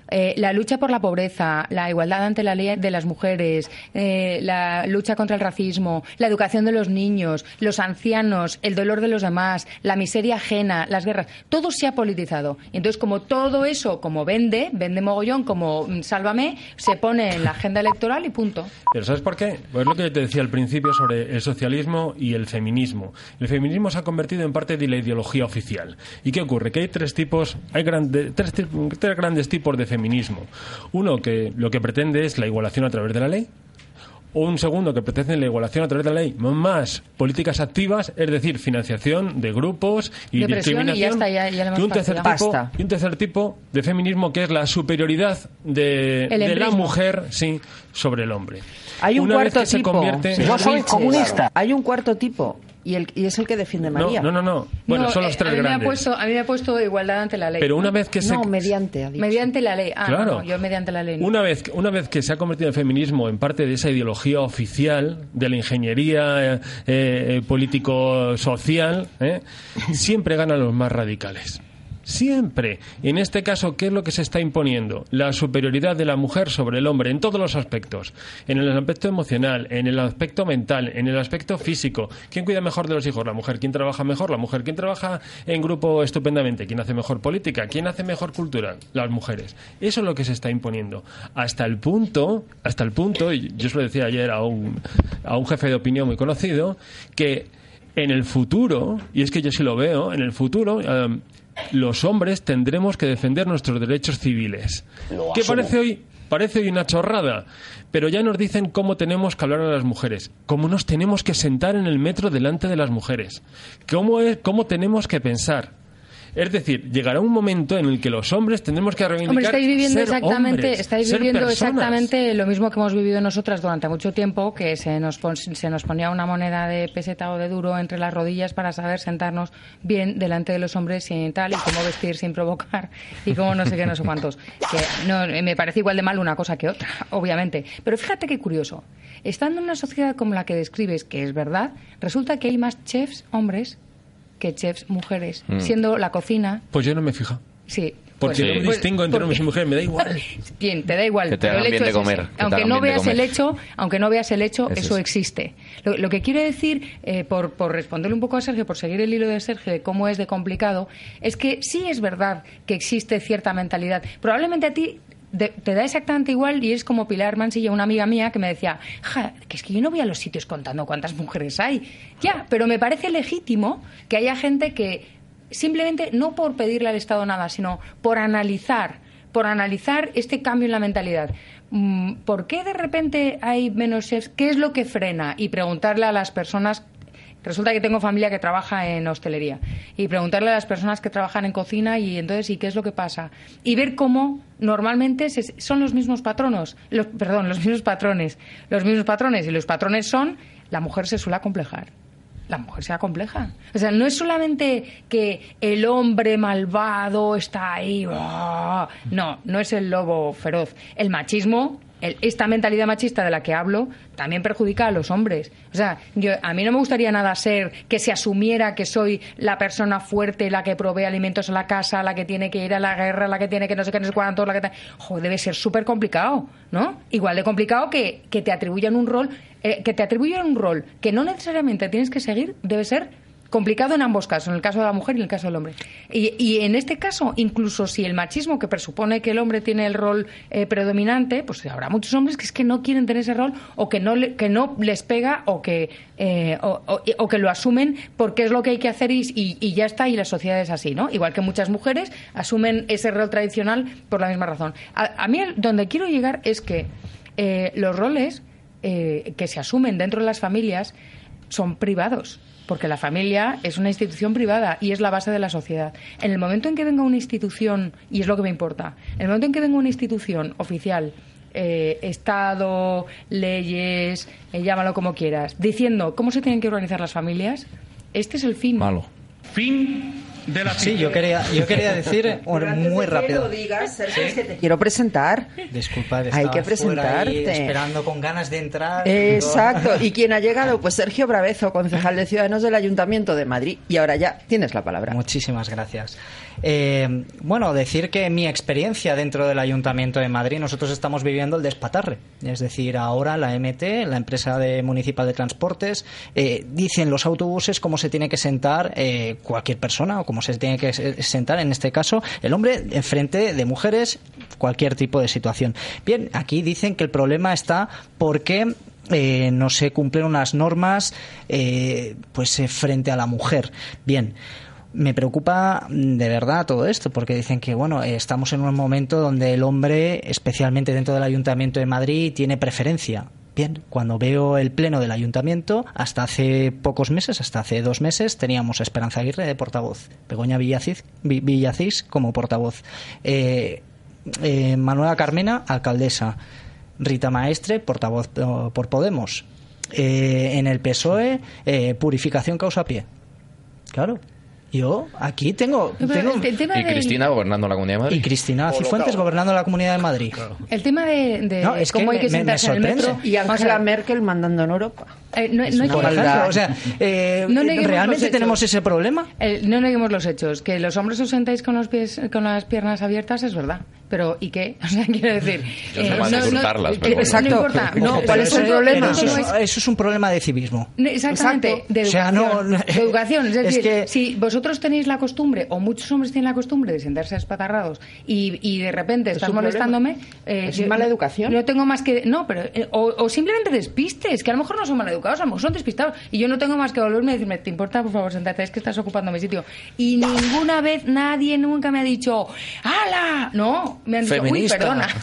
Eh, la lucha por la pobreza, la igualdad ante la ley de las mujeres, eh, la lucha contra el racismo, la educación de los niños, los ancianos, el dolor de los demás, la miseria ajena, las guerras, todo se ha politizado. Entonces, como todo eso, como vende, vende mogollón, como mm, sálvame, se pone en la agenda electoral y punto. Pero ¿sabes por qué? Pues lo que te decía al principio sobre el socialismo y el feminismo. El feminismo se ha convertido en parte de la ideología oficial. ¿Y qué ocurre? Que hay tres tipos, hay tres, tres grandes tipos de feminismo. Uno que lo que pretende es la igualación a través de la ley. Un segundo que pretende la igualación a través de la ley, más políticas activas, es decir, financiación de grupos y De presión y ya discriminación. está, ya- ya le hemos y, un tercer tipo, y un tercer tipo de feminismo que es la superioridad de, la mujer sí, sobre el hombre. Hay un Una vez cuarto que se tipo. convierte- Yo soy comunista. Hay un cuarto tipo y, el, y es el que defiende María. no, no, no. Bueno, No, son los eh, tres a mí me ha grandes. puesto, a mí me ha puesto igualdad ante la ley. Pero una vez que se- No, mediante. ha dicho. Mediante la ley. Ah, Claro. no, no, yo mediante la ley. Una vez, una vez que se ha convertido el feminismo en parte de esa ideología oficial de la ingeniería eh, eh, político-social, ¿eh? siempre ganan los más radicales. Siempre. En este caso, ¿qué es lo que se está imponiendo? La superioridad de la mujer sobre el hombre en todos los aspectos. En el aspecto emocional, en el aspecto mental, en el aspecto físico. ¿Quién cuida mejor de los hijos? La mujer. ¿Quién trabaja mejor? La mujer. ¿Quién trabaja en grupo estupendamente? ¿Quién hace mejor política? ¿Quién hace mejor cultura? Las mujeres. Eso es lo que se está imponiendo. Hasta el punto, hasta el punto, y yo se lo decía ayer a un, a un jefe de opinión muy conocido, que en el futuro, y es que yo sí lo veo, en el futuro em, los hombres tendremos que defender nuestros derechos civiles. ¿Qué parece hoy? Parece hoy una chorrada, pero ya nos dicen cómo tenemos que hablar a las mujeres, cómo nos tenemos que sentar en el metro delante de las mujeres, cómo, es, cómo tenemos que pensar. Es decir, llegará un momento en el que los hombres tendremos que reivindicar Hombre, estáis viviendo ser exactamente, hombres, estáis ser viviendo personas. exactamente lo mismo que hemos vivido nosotras durante mucho tiempo, que se nos, pon- se nos ponía una moneda de peseta o de duro entre las rodillas para saber sentarnos bien delante de los hombres sin tal y cómo vestir sin provocar y cómo no sé qué, no sé cuántos. Que no, me parece igual de mal una cosa que otra, obviamente. Pero fíjate qué curioso. Estando en una sociedad como la que describes, que es verdad, resulta que hay más chefs hombres que chefs mujeres, Mm. siendo la cocina, Pues yo no me fija. sí. Porque pues- no pues- distingo entre hombres y mujeres, me da igual. Bien, te da igual. Que te pero hagan el bien hecho de es comer, ese. Aunque no veas el hecho, aunque no veas el hecho, Eso eso es. existe. Lo, lo que quiero decir, eh, por, por responderle un poco a Sergio, por seguir el hilo de Sergio de cómo es de complicado, es que sí es verdad que existe cierta mentalidad. Probablemente a ti te da exactamente igual y es como Pilar Mansilla, una amiga mía, que me decía, "Ja, que es que yo no voy a los sitios contando cuántas mujeres hay. Ya, pero me parece legítimo que haya gente que simplemente no por pedirle al Estado nada, sino por analizar, por analizar este cambio en la mentalidad. Mm, ¿Por qué de repente hay menos chefs? ¿Qué es lo que frena? Y preguntarle a las personas Resulta que tengo familia que trabaja en hostelería y preguntarle a las personas que trabajan en cocina y entonces, ¿y qué es lo que pasa? Y ver cómo normalmente son los mismos patronos, los, perdón, los mismos patrones, los mismos patrones y los patrones son la mujer se suele acomplejar. La mujer se acompleja. O sea, no es solamente que el hombre malvado está ahí. ¡ah! No, no es el lobo feroz. El machismo, el- esta mentalidad machista de la que hablo, también perjudica a los hombres. O sea, yo, a mí no me gustaría nada ser que se asumiera que soy la persona fuerte, la que provee alimentos a la casa, la que tiene que ir a la guerra, la que tiene que no sé qué, no sé cuánto, la que... ta- Joder, debe ser súper complicado, ¿no? Igual de complicado que, que te atribuyan un rol, eh, que te atribuyan un rol que no necesariamente tienes que seguir, debe ser complicado en ambos casos, en el caso de la mujer y en el caso del hombre. Y, en este caso, incluso si el machismo, que presupone que el hombre tiene el rol eh, predominante, pues habrá muchos hombres que es que no quieren tener ese rol o que no, le- que no les pega o que, eh, o, que lo asumen porque es lo que hay que hacer y, ya está, y la sociedad es así, ¿no? Igual que muchas mujeres asumen ese rol tradicional por la misma razón. A, a mí, donde quiero llegar es que eh, los roles eh, que se asumen dentro de las familias son privados. Porque la familia es una institución privada y es la base de la sociedad. En el momento en que venga una institución, y es lo que me importa, en el momento en que venga una institución oficial, eh, Estado, leyes, eh, llámalo como quieras, diciendo cómo se tienen que organizar las familias, este es el fin. Malo. Fin de la Sí, yo quería, yo quería decir muy rápido. digas, Sergio, es que te quiero presentar. Disculpad, Hay que presentarte. esperando con ganas de entrar. Exacto. ¿Y quién ha llegado? Pues Sergio Bravezo, concejal de Ciudadanos del Ayuntamiento de Madrid. Y ahora ya tienes la palabra. Muchísimas gracias. Eh, bueno, decir que mi experiencia dentro del Ayuntamiento de Madrid, nosotros estamos viviendo el despatarre. Es decir, ahora la MT, la empresa de municipal de transportes, eh, dice en los autobuses cómo se tiene que sentar eh, cualquier persona o cómo se tiene que se- sentar, en este caso, el hombre enfrente de mujeres, cualquier tipo de situación. Bien, aquí dicen que el problema está porque eh, no se cumplen unas normas eh, pues frente a la mujer. Bien. Me preocupa mm, de verdad todo esto, porque dicen que bueno, eh, estamos en un momento donde el hombre, especialmente dentro del Ayuntamiento de Madrid, tiene preferencia. Bien, cuando veo el pleno del ayuntamiento, hasta hace pocos meses, hasta hace dos meses, teníamos a Esperanza Aguirre de portavoz, Begoña Villacís, Vi- Villacís como portavoz, eh, eh, Manuela Carmena, alcaldesa, Rita Maestre, portavoz por Podemos, en el PSOE, purificación causa pie. Claro. Yo aquí tengo. El- el tema Y del- Cristina gobernando la Comunidad de Madrid. y Cristina Cifuentes gobernando la Comunidad de Madrid. El tema de, de No, es que cómo hay que me- me sentarse en el metro. Y Angela. Merkel mandando en Europa. Eh, no, no hay Por que- ejemplo, o sea, eh, No neguemos los ¿realmente tenemos ese problema? Eh, no neguemos los hechos. Que los hombres os sentáis con los pies, con las piernas abiertas es verdad. Pero ¿y qué? O sea, quiero decir. Eh, bueno. Exacto. No importa. No, ¿cuál es el problema? eso Eso no es, es- eso es un problema de civismo. No, Exactamente, Exacto. de O sea, educación. no- de educación. Es es decir, que- si vosotros tenéis la costumbre, o muchos hombres tienen la costumbre de sentarse espatarrados y, y de repente estás molestándome. eh, Es yo- mala educación. No tengo más que. No, pero. eh, o, o simplemente despistes, que a lo mejor no son mal educados, a lo mejor son despistados. Y yo no tengo más que volverme y decirme, ¿te importa, por favor, sentarte? Es que estás ocupando mi sitio. Y ninguna vez nadie nunca me ha dicho, ¡Hala! No, me han dicho, Feminista. uy, perdona.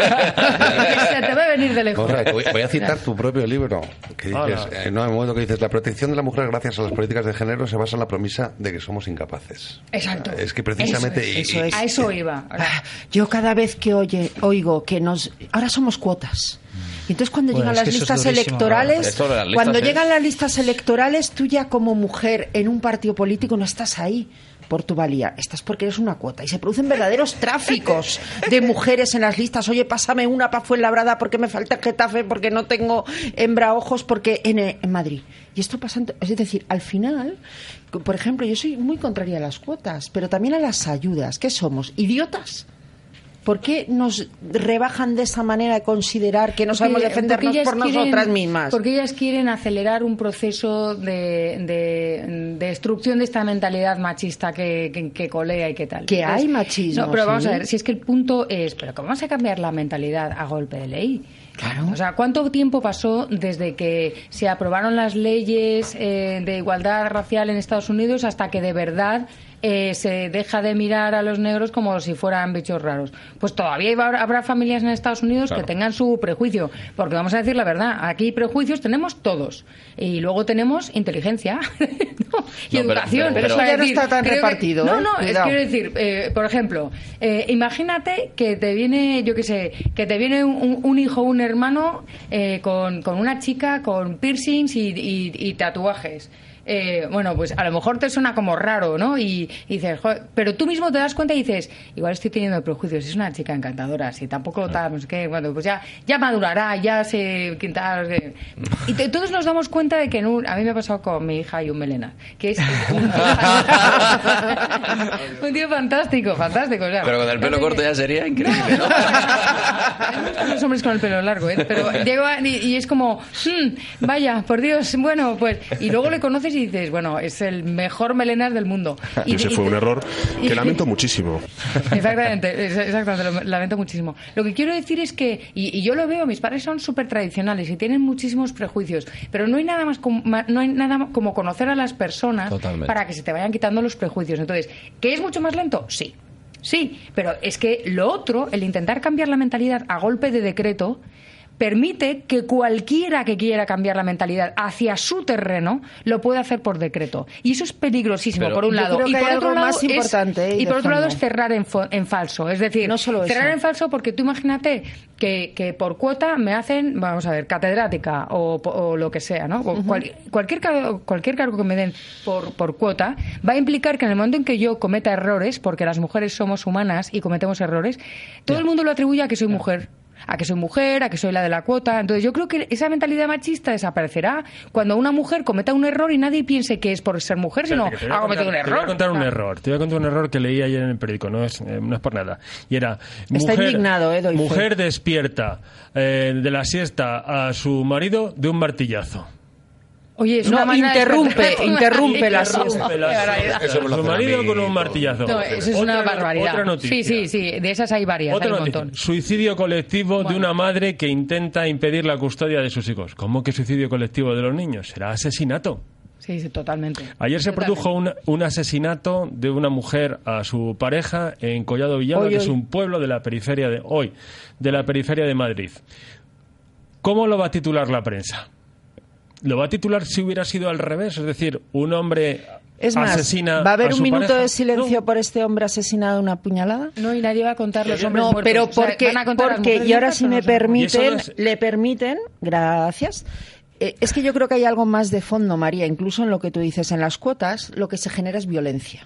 Se te va a venir de lejos. Correcto. Voy, a citar tu propio libro, que dices, eh, en un momento que dices, la protección de la mujer gracias a las políticas de género se basa en la premisa de que somos incapaces. Exacto. Es que precisamente... Eso y- Eso y- es. A eso iba. Ah, Yo cada vez que oye, oigo que nos... Ahora somos cuotas. Y entonces cuando Bueno, llegan las listas durísimo, electorales, las listas cuando es- llegan las listas electorales, tú ya como mujer en un partido político no estás ahí por tu valía, estás porque eres una cuota. Y se producen verdaderos tráficos de mujeres en las listas. Oye, pásame una para Fuenlabrada porque me falta Getafe, porque no tengo hembra ojos, porque en, eh, en Madrid. Y esto pasa, es decir, al final, por ejemplo, yo soy muy contraria a las cuotas, pero también a las ayudas. ¿Qué somos? ¿Idiotas? ¿Por qué nos rebajan de esa manera de considerar que no sabemos Porque- defendernos porque por quieren- nosotras mismas? Porque ellas quieren acelerar un proceso de, de- de destrucción de esta mentalidad machista que, que, que colea y que tal. Que hay machismo, No, pero vamos sí. a ver, si es que el punto es, pero ¿cómo vamos a cambiar la mentalidad a golpe de ley? Claro. O sea, ¿cuánto tiempo pasó desde que se aprobaron las leyes eh, de igualdad racial en Estados Unidos hasta que de verdad eh, se deja de mirar a los negros como si fueran bichos raros? Pues todavía iba- habrá familias en Estados Unidos Claro. que tengan su prejuicio. Porque vamos a decir la verdad, aquí prejuicios tenemos todos. Y luego tenemos inteligencia ¿no? y No, pero- educación. pero- eso ya no está tan que- repartido, No, ¿eh? no, es quiero decir, eh, por ejemplo, eh, imagínate que te viene, yo qué sé, que te viene un, un hijo, un hermano eh, con, con una chica con piercings y, y- y tatuajes. Eh, bueno, pues a lo mejor te suena como raro, ¿no? Y, y dices, "Joder", pero tú mismo te das cuenta y dices, igual estoy teniendo prejuicios, es una chica encantadora, si tampoco tal, no sé qué, bueno, pues ya, ya madurará, ya se quitará. no sé. Y te- todos nos damos cuenta de que en un- a mí me ha pasado con mi hija y un melena, que es un tío, un tío fantástico, fantástico. o sea, Pero con el pelo corto ya sería increíble, ¿no? los hombres con el pelo largo, ¿eh? Pero llego a- y, y es como, "Hmm, vaya, por Dios, bueno, pues. Y luego le conoces y dices, bueno, es el mejor melenas del mundo. Y, Ese y- fue un error y- que lamento muchísimo. Exactamente, exactamente, lo lamento muchísimo. Lo que quiero decir es que, y, y yo lo veo, mis padres son súper tradicionales y tienen muchísimos prejuicios, pero no hay nada más como, no hay nada como conocer a las personas Totalmente. para que se te vayan quitando los prejuicios. Entonces, ¿que es mucho más lento? Sí. Sí, pero es que lo otro, el intentar cambiar la mentalidad a golpe de decreto, permite que cualquiera que quiera cambiar la mentalidad hacia su terreno lo pueda hacer por decreto. Y eso es peligrosísimo, Pero por un yo lado. creo y por hay otro algo lado más es- importante, eh, y por otro lado es cerrar en, en falso. Es decir, No solo cerrar eso. en falso porque tú imagínate que, que por cuota me hacen, vamos a ver, catedrática o, o lo que sea, ¿no? Cual- cualquier, cargo, cualquier cargo que me den por, por cuota va a implicar que en el momento en que yo cometa errores, porque las mujeres somos humanas y cometemos errores, todo el mundo lo atribuye a que soy mujer. A que soy mujer, a que soy la de la cuota. Entonces, yo creo que esa mentalidad machista desaparecerá cuando una mujer cometa un error y nadie piense que es por ser mujer, sino ha a cometido un contar- Te voy error. a contar un Ah. error. Te voy a contar un error que leí ayer en el periódico. No es, eh, no es por nada. Y era. Está mujer, indignado, eh, doy fe. Mujer despierta eh, de la siesta a su marido de un martillazo. Oye, es No, una manera de interrumpe, interrumpe la siesta. Su marido con un martillazo. No, eso es Otra una barbaridad. Otra noticia. Sí, sí, sí. De esas hay varias, Otra hay un noticia. montón. Suicidio colectivo de una madre que intenta impedir la custodia de sus hijos. ¿Cómo que suicidio colectivo de los niños? Será asesinato. Sí, sí, totalmente. Ayer se Totalmente. produjo un, un asesinato de una mujer a su pareja en Collado Villalba, Hoy, que es un pueblo de la periferia de hoy, de la periferia de Madrid. ¿Cómo lo va a titular la prensa? Lo va a titular si hubiera sido al revés, es decir, un hombre Es más, asesina ¿va a haber a un minuto pareja? de silencio por este hombre asesinado de una puñalada? No, y nadie va a contar los hombres No, muertos. pero O sea, porque, van a contar las porque mujeres y ahora si me permiten, no es- le permiten, gracias. Eh, es que yo creo que hay algo más de fondo, María, incluso en lo que tú dices, en las cuotas, lo que se genera es violencia.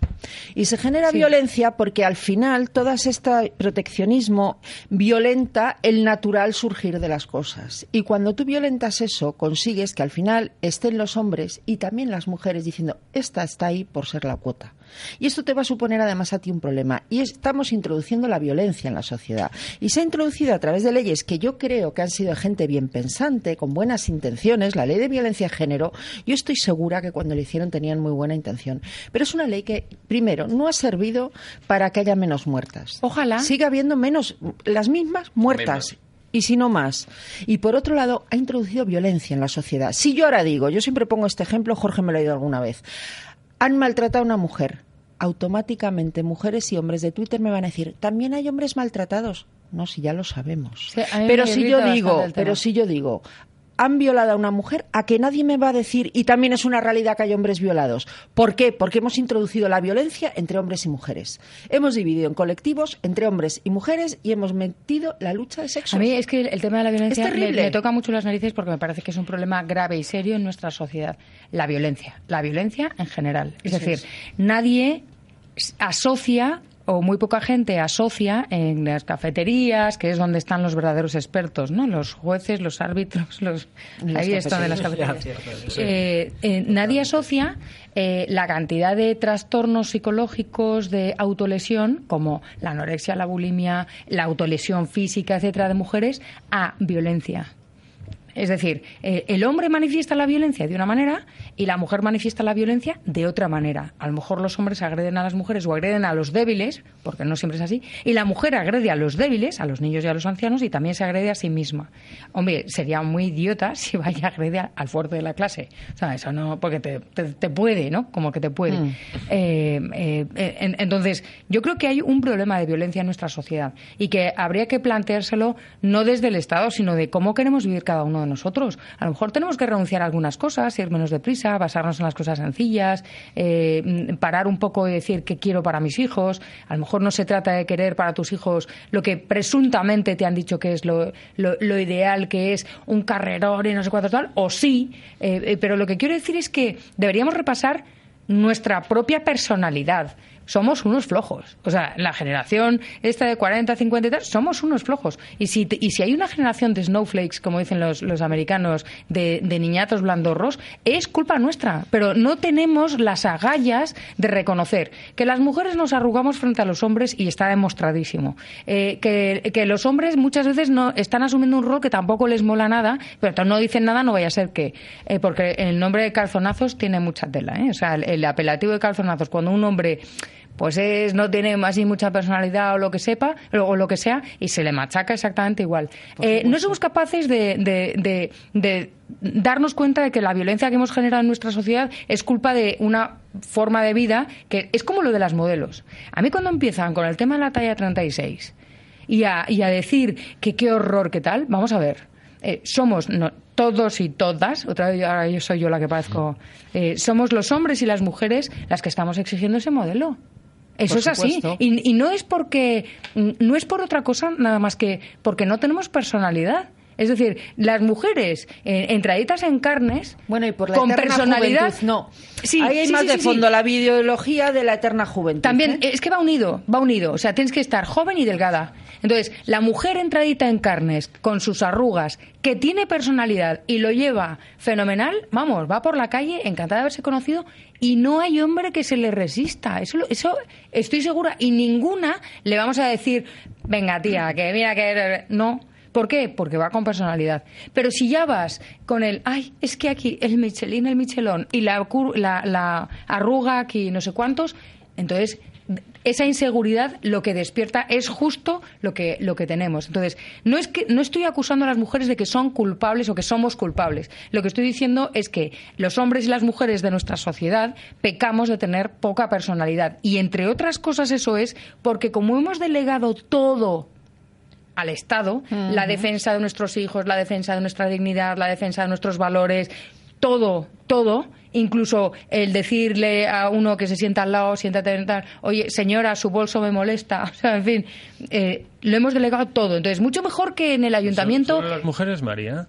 Y se genera Sí. violencia porque al final todo este proteccionismo violenta el natural surgir de las cosas. Y cuando tú violentas eso, consigues que al final estén los hombres y también las mujeres diciendo, esta está ahí por ser la cuota. Y esto te va a suponer además a ti un problema. Y estamos introduciendo la violencia en la sociedad. Y se ha introducido a través de leyes que yo creo que han sido gente bien pensante, con buenas intenciones. La ley de violencia de género, yo estoy segura que cuando lo hicieron tenían muy buena intención. Pero es una ley que, primero, no ha servido para que haya menos muertas. Ojalá. Sigue habiendo menos, las mismas muertas. Y si no más. Y por otro lado, ha introducido violencia en la sociedad. Si yo ahora digo, yo siempre pongo este ejemplo, Jorge me lo ha oído alguna vez. Han maltratado a una mujer. Automáticamente, mujeres y hombres de Twitter me van a decir, también hay hombres maltratados. No, si ya lo sabemos. Sí, pero si yo digo, pero si yo digo, han violado a una mujer, a que nadie me va a decir, y también es una realidad que hay hombres violados. ¿Por qué? Porque hemos introducido la violencia entre hombres y mujeres. Hemos dividido en colectivos entre hombres y mujeres y hemos metido la lucha de sexos. A mí es que el tema de la violencia Es me, terrible. me toca mucho las narices porque me parece que es un problema grave y serio en nuestra sociedad. La violencia. La violencia en general. Es Eso decir, es. nadie asocia o muy poca gente asocia en las cafeterías, que es donde están los verdaderos expertos, ¿no? Los jueces, los árbitros, los ahí están en las cafeterías. cafeterías. Eh, eh, nadie asocia eh, la cantidad de trastornos psicológicos de autolesión, como la anorexia, la bulimia, la autolesión física, etcétera, de mujeres, a violencia. Es decir, eh, el hombre manifiesta la violencia de una manera y la mujer manifiesta la violencia de otra manera. A lo mejor los hombres agreden a las mujeres o agreden a los débiles, porque no siempre es así, y la mujer agrede a los débiles, a los niños y a los ancianos, y también se agrede a sí misma. Hombre, sería muy idiota si vaya a agredir al fuerte de la clase. O sea, eso no, porque te, te- te puede, ¿no? Como que te puede. Mm. Eh, eh, eh, en- entonces, yo creo que hay un problema de violencia en nuestra sociedad y que habría que planteárselo no desde el Estado, sino de cómo queremos vivir cada uno de nosotros. A lo mejor tenemos que renunciar a algunas cosas, ir menos deprisa, basarnos en las cosas sencillas, eh, mm, parar un poco y decir qué quiero para mis hijos. A lo mejor no se trata de querer para tus hijos lo que presuntamente te han dicho que es lo, lo- lo ideal, que es un carrerón y no sé cuánto tal, o sí, eh, eh, pero lo que quiero decir es que deberíamos repasar nuestra propia personalidad. Somos unos flojos. O sea, la generación esta de 40, 50 y tal, somos unos flojos. Y si, y si hay una generación de snowflakes, como dicen los, los americanos, de, de niñatos blandorros, es culpa nuestra. Pero no tenemos las agallas de reconocer que las mujeres nos arrugamos frente a los hombres y está demostradísimo. Eh, que, que los hombres muchas veces no están asumiendo un rol que tampoco les mola nada, pero no dicen nada, no vaya a ser que. eh, porque el nombre de calzonazos tiene mucha tela. ¿eh? O sea, el apelativo de calzonazos, cuando un hombre pues es no tiene así mucha personalidad o lo que sepa o, lo que sea y se le machaca exactamente igual Eh, no somos capaces de, de- de- de darnos cuenta de que la violencia que hemos generado en nuestra sociedad es culpa de una forma de vida que es como lo de las modelos a mí cuando empiezan con el tema de la talla 36 y a, y a decir que qué horror, qué tal, vamos a ver. Eh, somos no, todos y todas, otra vez ahora yo soy yo la que parezco, eh, somos los hombres y las mujeres las que estamos exigiendo ese modelo. Eso es así. Y, y no es porque, no es por otra cosa nada más que porque no tenemos personalidad. Es decir, las mujeres eh, entraditas en carnes, Bueno, y por la con personalidad, juventud, no. Sí, Ahí hay sí, más sí, de fondo la ideología de la eterna juventud. También, ¿eh? es que va unido, va unido. O sea, tienes que estar joven y delgada. Entonces, la mujer entradita en carnes, con sus arrugas, que tiene personalidad y lo lleva fenomenal, vamos, va por la calle encantada de haberse conocido y no hay hombre que se le resista. Eso, lo- eso estoy segura. Y ninguna le vamos a decir, venga, tía, que mira que... No. ¿Por qué? Porque va con personalidad. Pero si ya vas con el, ay, es que aquí el Michelin, el Michelón y la, la, la arruga aquí, no sé cuántos, entonces esa inseguridad lo que despierta es justo lo que, lo que tenemos. Entonces, no es que no estoy acusando a las mujeres de que son culpables o que somos culpables. Lo que estoy diciendo es que los hombres y las mujeres de nuestra sociedad pecamos de tener poca personalidad. Y entre otras cosas eso es porque como hemos delegado todo al Estado, la defensa de nuestros hijos, la defensa de nuestra dignidad, la defensa de nuestros valores, todo, todo, incluso el decirle a uno que se sienta al lado, siéntate oye, señora, su bolso me molesta, o sea, en fin, eh, lo hemos delegado todo. Entonces, mucho mejor que en el ayuntamiento. Sobre las mujeres, María,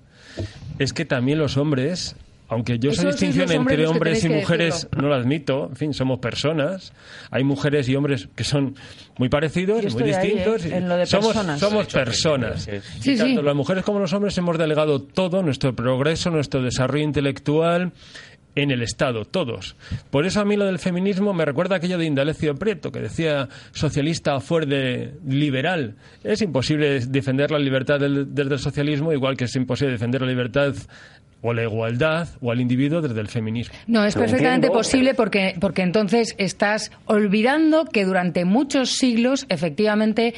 es que también los hombres, aunque yo esa distinción entre hombres y mujeres no la admito, en fin, somos personas, hay mujeres y hombres que son muy parecidos, muy ahí, distintos, ¿eh? y en lo de somos, personas. somos personas. Sí, y tanto sí. las mujeres como los hombres hemos delegado todo, nuestro progreso, nuestro desarrollo intelectual, en el Estado, todos. Por eso a mí lo del feminismo me recuerda aquello de Indalecio Prieto, que decía socialista fuerte liberal. Es imposible defender la libertad del- desde el socialismo, igual que es imposible defender la libertad o la igualdad o al individuo desde el feminismo. No, es perfectamente entiendo, posible porque, porque entonces estás olvidando que durante muchos siglos, efectivamente,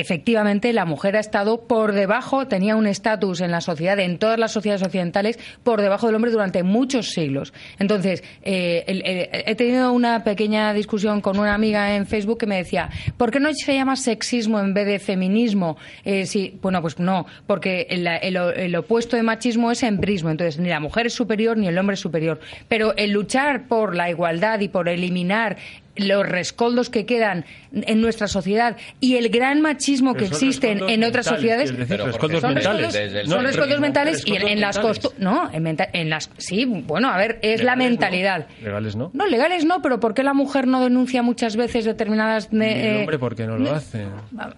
efectivamente, la mujer ha estado por debajo, tenía un estatus en la sociedad, en todas las sociedades occidentales, por debajo del hombre durante muchos siglos. Entonces, eh, el- he tenido una pequeña discusión con una amiga en Facebook que me decía, ¿por qué no se llama sexismo en vez de feminismo? Eh, sí, bueno, pues no, porque el opuesto de machismo es embrismo. Entonces, ni la mujer es superior ni el hombre es superior. Pero el luchar por la igualdad y por eliminar los rescoldos que quedan en nuestra sociedad y el gran machismo que existen rescoldos en otras mentales, sociedades es decir, rescoldos son mentales. el son No, rescoldos mentales y en, rescoldos en las mentales. costu- no en, menta- en las sí bueno a ver es la Legales no. mentalidad Legales no. no legales no pero ¿por qué la mujer no denuncia muchas veces determinadas el eh, hombre, ¿por qué no lo hace?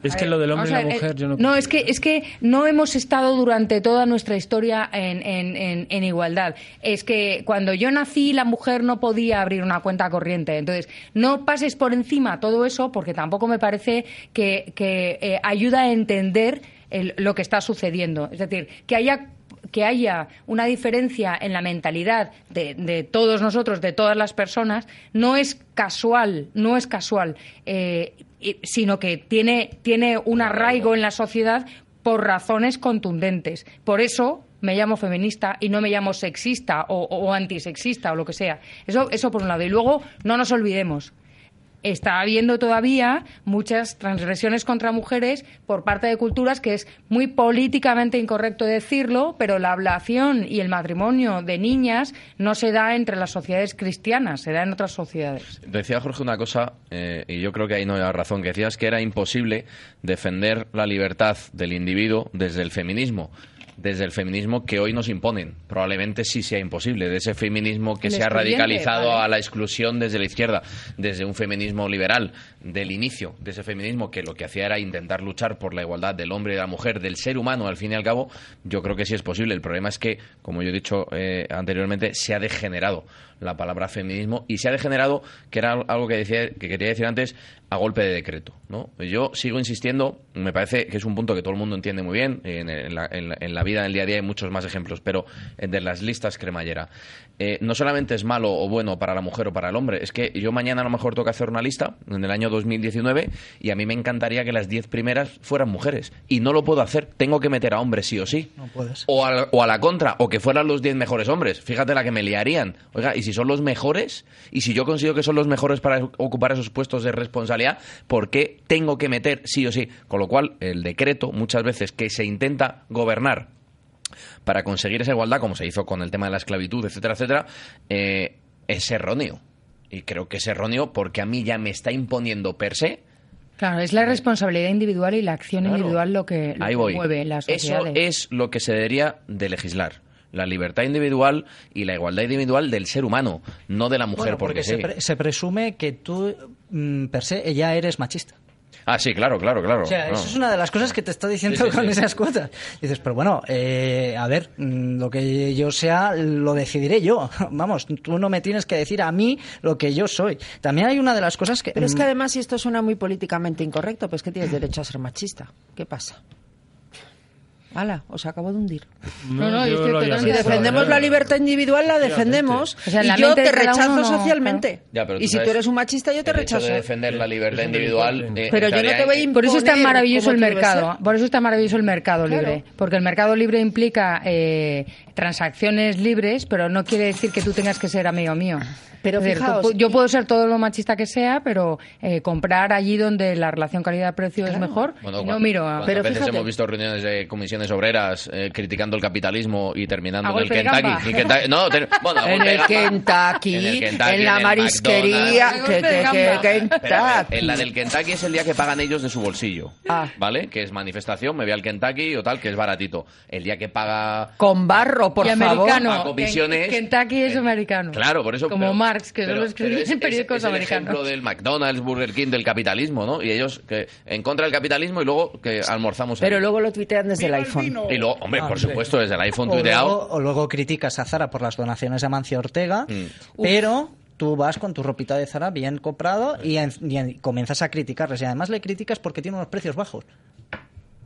Es a que ver, lo del hombre y la ver, mujer, eh, yo no... No, es que, es que no hemos estado durante toda nuestra historia en, en- en- en igualdad. Es que cuando yo nací, la mujer no podía abrir una cuenta corriente. Entonces, no pases por encima todo eso, porque tampoco me parece que, que, eh, ayuda a entender lo que está sucediendo. Es decir, que haya que haya una diferencia en la mentalidad de, todos nosotros, de todas las personas, no es casual, no es casual, eh, sino que tiene, tiene un arraigo en la sociedad por razones contundentes. Por eso me llamo feminista y no me llamo sexista o, o antisexista o lo que sea. Eso, eso por un lado. Y luego, no nos olvidemos, está habiendo todavía muchas transgresiones contra mujeres por parte de culturas que es muy políticamente incorrecto decirlo, pero la ablación y el matrimonio de niñas no se da entre las sociedades cristianas, se da en otras sociedades. Decía Jorge una cosa, eh, y yo creo que ahí no hay razón, que decías que era imposible defender la libertad del individuo desde el feminismo. Desde el feminismo que hoy nos imponen. Probablemente sí sea imposible, de ese feminismo que El se ha radicalizado vale. a la exclusión desde la izquierda, desde un feminismo liberal, del inicio de ese feminismo que lo que hacía era intentar luchar por la igualdad del hombre y de la mujer, del ser humano, al fin y al cabo, yo creo que sí es posible. El problema es que, como yo he dicho eh, anteriormente, se ha degenerado la palabra feminismo y se ha degenerado, que era algo que, decía, que quería decir antes, a golpe de decreto. ¿no? Yo sigo insistiendo, me parece que es un punto que todo el mundo entiende muy bien, en, en la, en la- en la vida, en el día a día hay muchos más ejemplos, pero de las listas cremallera. Eh, no solamente es malo o bueno para la mujer o para el hombre, es que yo mañana a lo mejor tengo que hacer una lista en el año 2019 y a mí me encantaría que las 10 primeras fueran mujeres y no lo puedo hacer, tengo que meter a hombres sí o sí. No puedes. O a, o a la contra, o que fueran los 10 mejores hombres. Fíjate la que me liarían. Oiga, y si son los mejores, y si yo consigo que son los mejores para ocupar esos puestos de responsabilidad, ¿por qué tengo que meter sí o sí? Con lo cual, el decreto, muchas veces que se intenta gobernar para conseguir esa igualdad, como se hizo con el tema de la esclavitud, etcétera, etcétera, eh, es erróneo. Y creo que es erróneo porque a mí ya me está imponiendo per se Claro, es la responsabilidad individual y la acción Claro. individual lo que, lo mueve las Eso sociedades. es lo que se debería de legislar. La libertad individual y la igualdad individual del ser humano, no de la mujer, Bueno, porque porque, se, sí. pre- se presume que tú, mm, per se, ya eres machista. Ah, sí, claro, claro, claro. O sea, no. eso es una de las cosas que te está diciendo Sí, sí, con sí. esas cuotas. Dices, pero bueno, eh, a ver, mm, lo que yo sea lo decidiré yo. Vamos, tú no me tienes que decir a mí lo que yo soy. También hay una de las cosas que... Pero es que mm, además, si esto suena muy políticamente incorrecto, pues que tienes derecho a ser machista. ¿Qué pasa? Hala, os acabo de hundir. No, no, yo Si defendemos la libertad individual, la defendemos. O sea, la y yo te rechazo no- socialmente. Ya, pero y si sabes, tú eres un machista, yo te el hecho rechazo. de defender la libertad individual. eh, Pero yo no te voy a Por eso es tan maravilloso el mercado. Por eso es tan maravilloso el mercado Claro. libre. Porque el mercado libre implica eh, transacciones libres, pero no quiere decir que tú tengas que ser amigo mío. Pero decir, fijaos, tú- yo puedo ser todo lo machista que sea, pero eh, comprar allí donde la relación calidad-precio es mejor. Bueno, y no cua- miro a... ¿cuántas veces hemos visto reuniones de comisiones obreras eh, criticando el capitalismo y terminando en el Kentucky? no, bueno, En el. Kentucky, En el Kentucky, en la en marisquería, que, que, que, Pero, ver, Kentucky. en la del Kentucky es el día que pagan ellos de su bolsillo. Ah. ¿Vale? Que es manifestación, me voy al Kentucky o tal, que es baratito. El día que paga. Con barro, por y favor. americano. A comisiones. Ken- Kentucky es americano. Claro, por eso. Como pero- Marx, que pero- solo escribía pero es- en es- periódicos es el americanos. ejemplo del McDonald's, Burger King, del capitalismo, ¿no? Y ellos que en contra del capitalismo y luego que almorzamos. Pero ahí. luego lo tuitean desde el iPhone. Y luego, hombre, por Hombre. supuesto, desde el iPhone o, tuiteado. luego, o luego criticas a Zara por las donaciones de Amancio Ortega, Mm. pero tú vas con tu ropita de Zara bien comprado y, en- y en- comienzas a criticarles. Y además le criticas porque tiene unos precios bajos.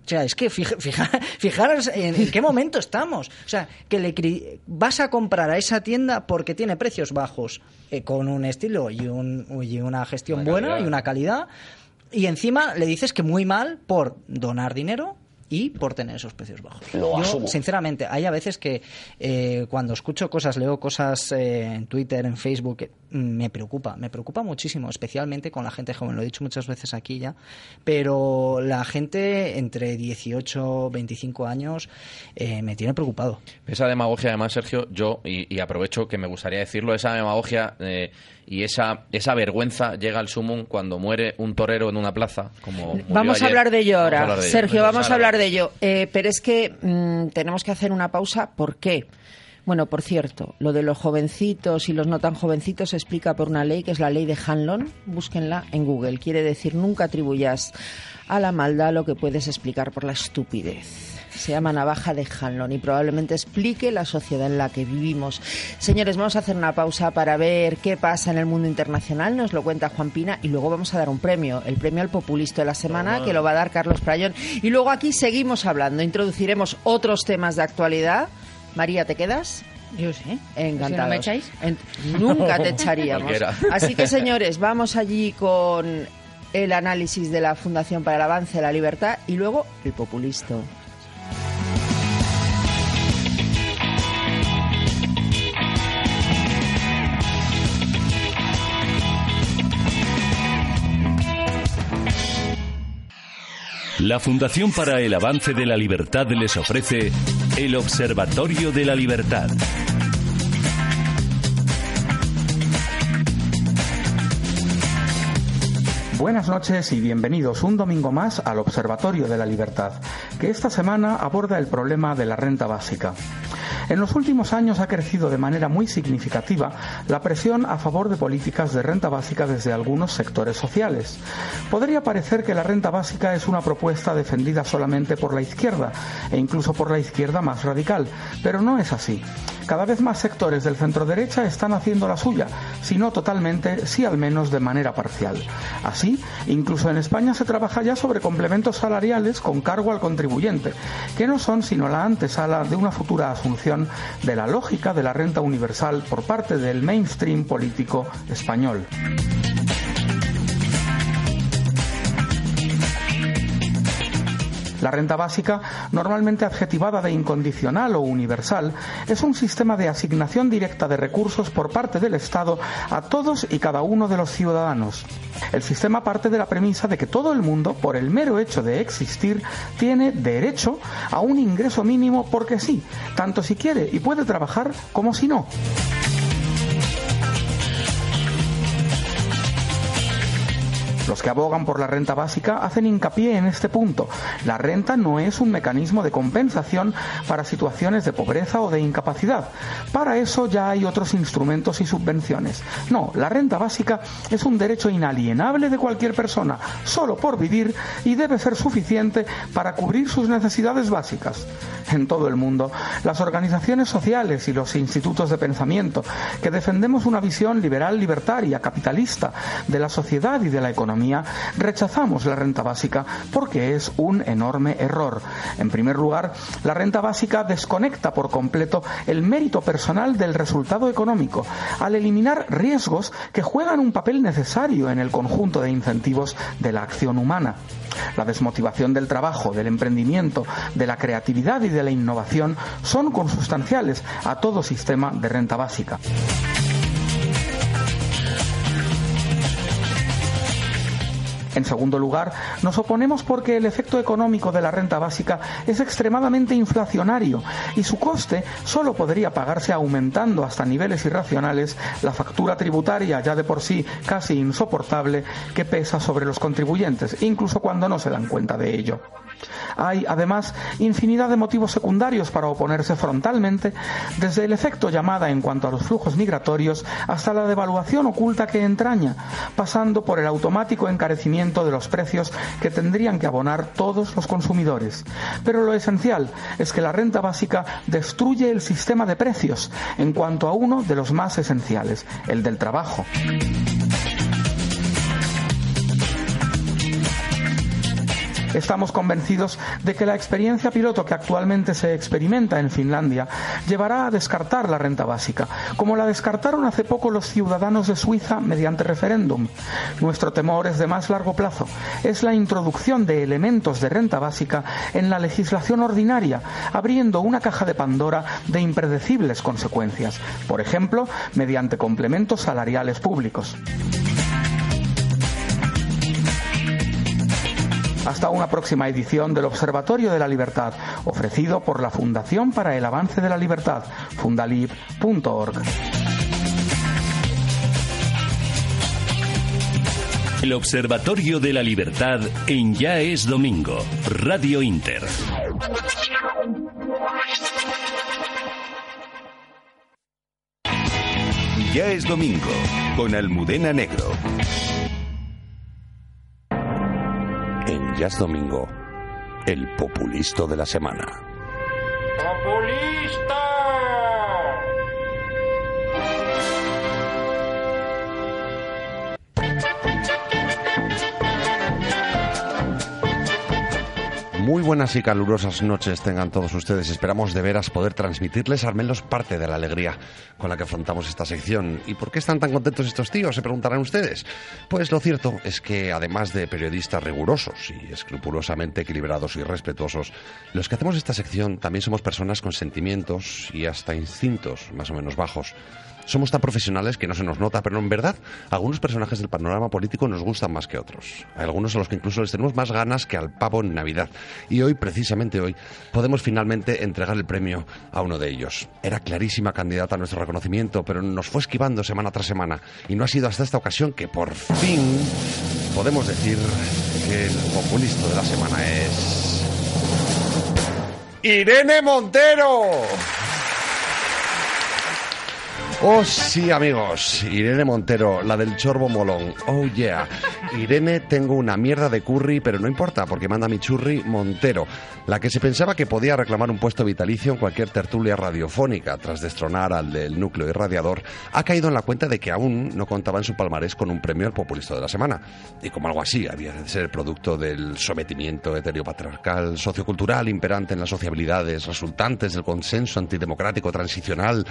O sea, es que fija- fija- fijaros en, en qué momento estamos. O sea, que le cri- vas a comprar a esa tienda porque tiene precios bajos, eh, con un estilo y, un, y una gestión Una buena calidad. y una calidad. Y encima le dices que muy mal por donar dinero y por tener esos precios bajos. Lo Yo, asumo. sinceramente, hay a veces que eh, cuando escucho cosas, leo cosas eh, en Twitter, en Facebook, eh, me preocupa, me preocupa muchísimo, especialmente con la gente joven, lo he dicho muchas veces aquí ya, pero la gente entre 18 25 años eh, me tiene preocupado. Esa demagogia, además, Sergio, yo, y, y aprovecho que me gustaría decirlo, esa demagogia eh, y esa, esa vergüenza llega al sumum cuando muere un torero en una plaza. Como Vamos a hablar de ello ahora. hablar de ello. Sergio, vamos a hablar de ello. Eh, pero es que mm, tenemos que hacer una pausa. ¿Por qué? Bueno, por cierto, lo de los jovencitos y los no tan jovencitos se explica por una ley que es la ley de Hanlon. Búsquenla en Google. Quiere decir nunca atribuyas a la maldad lo que puedes explicar por la estupidez. Se llama navaja de Hanlon y probablemente explique la sociedad en la que vivimos. Señores, vamos a hacer una pausa para ver qué pasa en el mundo internacional. Nos lo cuenta Juan Pina y luego vamos a dar un premio, el premio al populista de la semana que lo va a dar Carlos Prayón. Y luego aquí seguimos hablando, introduciremos otros temas de actualidad. María, ¿te quedas? Yo sí. Encantados. Si no me echáis. En- Nunca te echaríamos. Así que, señores, vamos allí con el análisis de la Fundación para el Avance de la Libertad y luego el populista. La Fundación para el Avance de la Libertad les ofrece el Observatorio de la Libertad. Buenas noches y bienvenidos un domingo más al Observatorio de la Libertad, que esta semana aborda el problema de la renta básica. En los últimos años ha crecido de manera muy significativa la presión a favor de políticas de renta básica desde algunos sectores sociales. Podría parecer que la renta básica es una propuesta defendida solamente por la izquierda e incluso por la izquierda más radical, pero no es así. Cada vez más sectores del centro derecha están haciendo la suya, si no totalmente, sí al menos de manera parcial. Así, incluso en España se trabaja ya sobre complementos salariales con cargo al contribuyente, que no son sino la antesala de una futura asunción de la lógica de la renta universal por parte del mainstream político español. La renta básica, normalmente adjetivada de incondicional o universal, es un sistema de asignación directa de recursos por parte del Estado a todos y cada uno de los ciudadanos. El sistema parte de la premisa de que todo el mundo, por el mero hecho de existir, tiene derecho a un ingreso mínimo porque sí, tanto si quiere y puede trabajar como si no. Los que abogan por la renta básica hacen hincapié en este punto. La renta no es un mecanismo de compensación para situaciones de pobreza o de incapacidad. Para eso ya hay otros instrumentos y subvenciones. No, la renta básica es un derecho inalienable de cualquier persona, solo por vivir, y debe ser suficiente para cubrir sus necesidades básicas. En todo el mundo, las organizaciones sociales y los institutos de pensamiento que defendemos una visión liberal libertaria, capitalista, de la sociedad y de la economía, rechazamos la renta básica porque es un enorme error. En primer lugar, la renta básica desconecta por completo el mérito personal del resultado económico, al eliminar riesgos que juegan un papel necesario en el conjunto de incentivos de la acción humana. La desmotivación del trabajo, del emprendimiento, de la creatividad y de la innovación son consustanciales a todo sistema de renta básica. En segundo lugar, nos oponemos porque el efecto económico de la renta básica es extremadamente inflacionario y su coste solo podría pagarse aumentando hasta niveles irracionales la factura tributaria ya de por sí casi insoportable que pesa sobre los contribuyentes, incluso cuando no se dan cuenta de ello. Hay, además, infinidad de motivos secundarios para oponerse frontalmente, desde el efecto llamada en cuanto a los flujos migratorios hasta la devaluación oculta que entraña, pasando por el automático encarecimiento de los precios que tendrían que abonar todos los consumidores. Pero lo esencial es que la renta básica destruye el sistema de precios en cuanto a uno de los más esenciales, el del trabajo. Estamos convencidos de que la experiencia piloto que actualmente se experimenta en Finlandia llevará a descartar la renta básica, como la descartaron hace poco los ciudadanos de Suiza mediante referéndum. Nuestro temor es de más largo plazo. Es la introducción de elementos de renta básica en la legislación ordinaria, abriendo una caja de Pandora de impredecibles consecuencias, por ejemplo, mediante complementos salariales públicos. Hasta una próxima edición del Observatorio de la Libertad, ofrecido por la Fundación para el Avance de la Libertad, fundalib.org. El Observatorio de la Libertad en Ya es Domingo, Radio Inter. Ya es domingo, con Almudena Negro. Domingo, el populisto de la semana. ¡Populista! Muy buenas y calurosas noches tengan todos ustedes. Esperamos de veras poder transmitirles al menos parte de la alegría con la que afrontamos esta sección. ¿Y por qué están tan contentos estos tíos? Se preguntarán ustedes. Pues lo cierto es que además de periodistas rigurosos y escrupulosamente equilibrados y respetuosos, los que hacemos esta sección también somos personas con sentimientos y hasta instintos más o menos bajos. Somos tan profesionales que no se nos nota, pero en verdad, algunos personajes del panorama político nos gustan más que otros. Hay algunos a los que incluso les tenemos más ganas que al pavo en Navidad. Y hoy, precisamente hoy, podemos finalmente entregar el premio a uno de ellos. Era clarísima candidata a nuestro reconocimiento, pero nos fue esquivando semana tras semana. Y no ha sido hasta esta ocasión que por fin podemos decir que el populista de la semana es. ¡Irene Montero! Oh, sí, amigos. Irene Montero, la del chorbo molón. Oh, yeah. Irene, tengo una mierda de curry, pero no importa, porque manda mi churri Montero, la que se pensaba que podía reclamar un puesto vitalicio en cualquier tertulia radiofónica tras destronar al del núcleo irradiador, ha caído en la cuenta de que aún no contaba en su palmarés con un premio al populista de la semana. Y como algo así, había de ser producto del sometimiento heteropatriarcal, sociocultural imperante en las sociabilidades, resultantes del consenso antidemocrático transicional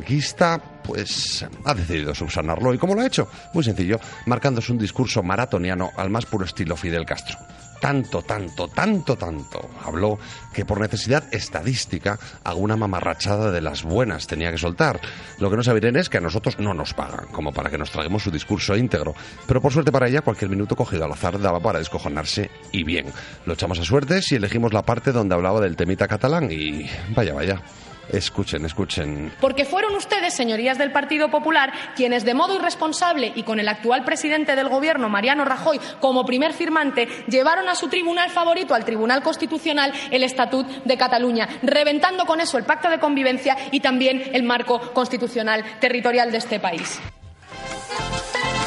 tardofranquista, pues ha decidido subsanarlo. ¿Y cómo lo ha hecho? Muy sencillo, marcándose un discurso maratoniano al más puro estilo Fidel Castro. Tanto, tanto, tanto, tanto habló que por necesidad estadística alguna mamarrachada de las buenas tenía que soltar. Lo que no saben es que a nosotros no nos pagan, como para que nos traguemos su discurso íntegro. Pero por suerte para ella, cualquier minuto cogido al azar daba para descojonarse y bien. Lo echamos a suerte si elegimos la parte donde hablaba del temita catalán y vaya, vaya. Escuchen, escuchen. Porque fueron ustedes, señorías del Partido Popular, quienes de modo irresponsable y con el actual presidente del Gobierno, Mariano Rajoy, como primer firmante, llevaron a su tribunal favorito, al Tribunal Constitucional, el Estatut de Cataluña, reventando con eso el pacto de convivencia y también el marco constitucional territorial de este país.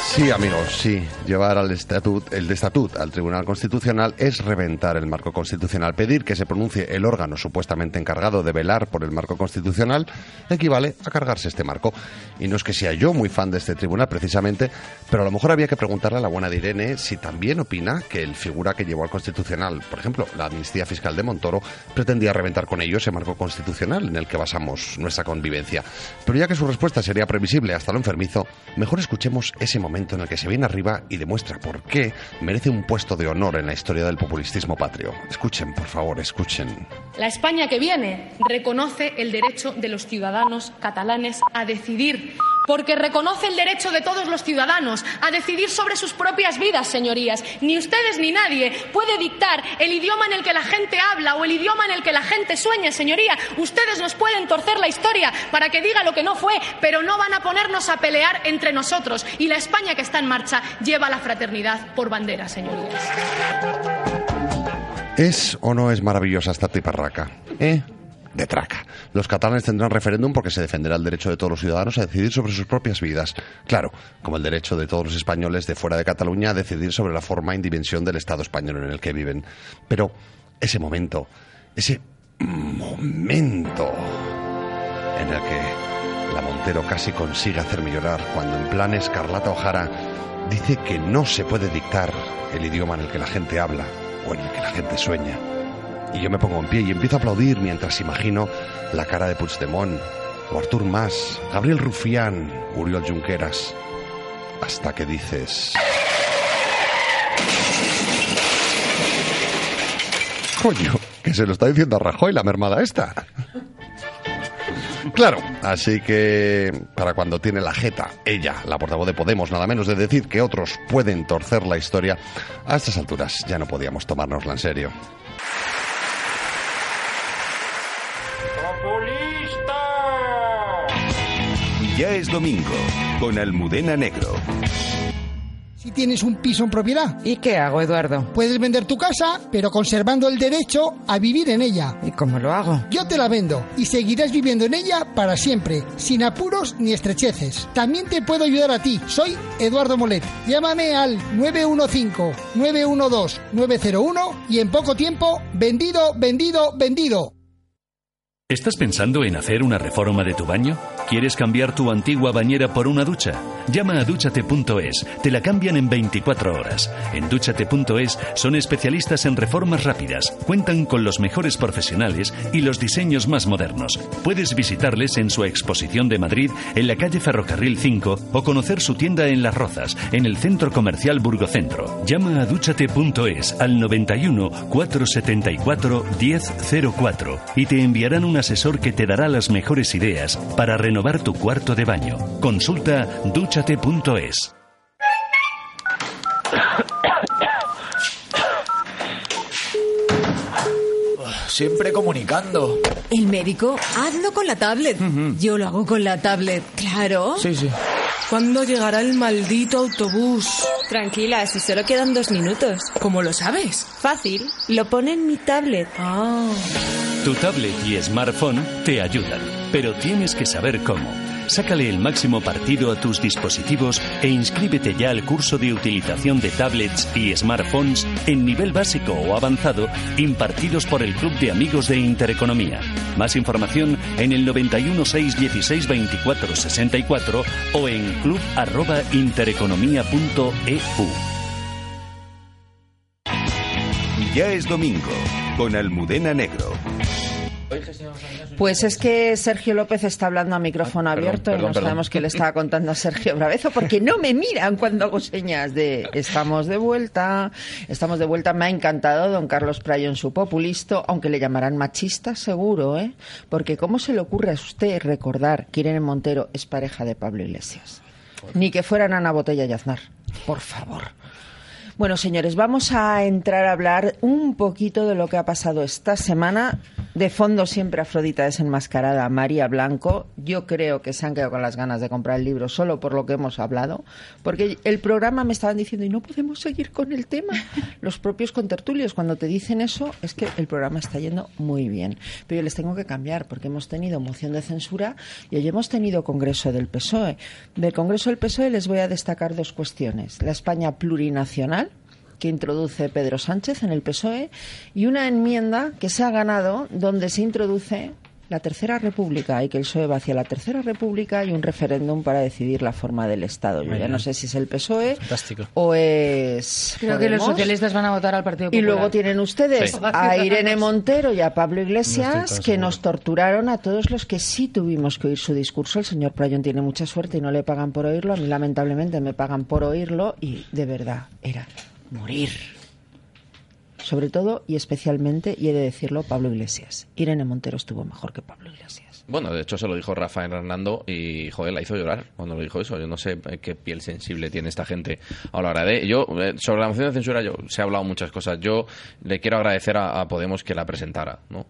Sí, amigos, sí. Llevar al estatut, el de estatut al Tribunal Constitucional es reventar el marco constitucional. Pedir que se pronuncie el órgano supuestamente encargado de velar por el marco constitucional equivale a cargarse este marco. Y no es que sea yo muy fan de este tribunal precisamente, pero a lo mejor había que preguntarle a la buena de Irene si también opina que el figura que llevó al Constitucional, por ejemplo, la amnistía fiscal de Montoro, pretendía reventar con ello ese marco constitucional en el que basamos nuestra convivencia. Pero ya que su respuesta sería previsible hasta lo enfermizo, mejor escuchemos ese momento en el que se viene arriba y demuestra por qué merece un puesto de honor en la historia del populistismo patrio. Escuchen, por favor, escuchen. La España que viene reconoce el derecho de los ciudadanos catalanes a decidir, porque reconoce el derecho de todos los ciudadanos a decidir sobre sus propias vidas, señorías. Ni ustedes ni nadie puede dictar el idioma en el que la gente habla o el idioma en el que la gente sueña, señoría. Ustedes nos pueden torcer la historia para que diga lo que no fue, pero no van a ponernos a pelear entre nosotros. Y la España que está en marcha lleva la fraternidad por bandera, señorías. ¿Es o no es maravillosa esta tiparraca? ¿Eh? De traca. Los catalanes tendrán referéndum porque se defenderá el derecho de todos los ciudadanos a decidir sobre sus propias vidas. Claro, como el derecho de todos los españoles de fuera de Cataluña a decidir sobre la forma y dimensión del Estado español en el que viven. Pero ese momento, ese momento en el que la Montero casi consigue hacerme llorar cuando en plan Escarlata O'Hara dice que no se puede dictar el idioma en el que la gente habla o en el que la gente sueña. Y yo me pongo en pie y empiezo a aplaudir mientras imagino la cara de Puigdemont, o Artur Mas, Gabriel Rufián, Uriol Junqueras, hasta que dices... Coño, que se lo está diciendo a Rajoy la mermada esta. Claro, así que para cuando tiene la jeta, ella, la portavoz de Podemos, nada menos de decir que otros pueden torcer la historia, a estas alturas ya no podíamos tomárnosla en serio. Ya es domingo, con Almudena Negro. Si tienes un piso en propiedad. ¿Y qué hago, Eduardo? Puedes vender tu casa, pero conservando el derecho a vivir en ella. ¿Y cómo lo hago? Yo te la vendo y seguirás viviendo en ella para siempre, sin apuros ni estrecheces. También te puedo ayudar a ti. Soy Eduardo Molet. Llámame al 915-912-901 y en poco tiempo, vendido, vendido, vendido. ¿Estás pensando en hacer una reforma de tu baño? ¿Quieres cambiar tu antigua bañera por una ducha? Llama a dúchate.es, te la cambian en 24 horas. En dúchate.es son especialistas en reformas rápidas, cuentan con los mejores profesionales y los diseños más modernos. Puedes visitarles en su exposición de Madrid en la calle Ferrocarril 5 o conocer su tienda en Las Rozas, en el Centro Comercial Burgocentro. Llama a dúchate.es al 91 474 1004 y te enviarán un asesor que te dará las mejores ideas para renovar renovar tu cuarto de baño. Consulta dúchate.es. Siempre comunicando. El médico, hazlo con la tablet. Yo lo hago con la tablet, claro. Sí, sí. ¿Cuándo llegará el maldito autobús? Tranquila, si solo quedan dos minutos. ¿Cómo lo sabes? Fácil, lo pone en mi tablet. Ah. Tu tablet y smartphone te ayudan, pero tienes que saber cómo. Sácale el máximo partido a tus dispositivos e inscríbete ya al curso de utilización de tablets y smartphones en nivel básico o avanzado impartidos por el Club de Amigos de Intereconomía. Más información en el 91 616 24 64 o en club@intereconomía.eu. Ya es domingo con Almudena Negro. Pues es que Sergio López está hablando a micrófono Ah, perdón, abierto y no perdón. sabemos qué le estaba contando a Sergio Bravezo porque no me miran cuando hago señas de estamos de vuelta, estamos de vuelta. Me ha encantado don Carlos Prayo en su populisto, aunque le llamarán machista seguro, ¿eh? Porque ¿cómo se le ocurre a usted recordar que Irene Montero es pareja de Pablo Iglesias? Ni que fueran Ana Botella y Aznar, por favor. Bueno, señores, vamos a entrar a hablar un poquito de lo que ha pasado esta semana. De fondo siempre Afrodita desenmascarada, María Blanco. Yo creo que se han quedado con las ganas de comprar el libro solo por lo que hemos hablado, porque el programa me estaban diciendo y no podemos seguir con el tema. Los propios contertulios cuando te dicen eso es que el programa está yendo muy bien. Pero yo les tengo que cambiar porque hemos tenido moción de censura y hoy hemos tenido Congreso del PSOE. Del Congreso del PSOE les voy a destacar dos cuestiones. La España plurinacional que introduce Pedro Sánchez en el PSOE y una enmienda que se ha ganado donde se introduce la Tercera República y que el PSOE va hacia la Tercera República y un referéndum para decidir la forma del Estado. Yo ya no sé si es el PSOE Fantástico. O es Creo que los socialistas van a votar al Partido Y Popular. luego tienen ustedes Sí. a Irene Montero y a Pablo Iglesias que nos torturaron a todos los que sí tuvimos que oír su discurso. El señor Prayón tiene mucha suerte y no le pagan por oírlo. A mí lamentablemente me pagan por oírlo y de verdad era morir. Sobre todo y especialmente, y he de decirlo, Pablo Iglesias. Irene Montero estuvo mejor que Pablo Iglesias. Bueno, de hecho se lo dijo Rafael Hernando y, joder, la hizo llorar cuando lo dijo eso. Yo no sé eh, qué piel sensible tiene esta gente a la hora de... Yo, eh, sobre la moción de censura, yo se ha hablado muchas cosas. Yo le quiero agradecer a, a Podemos que la presentara, ¿no?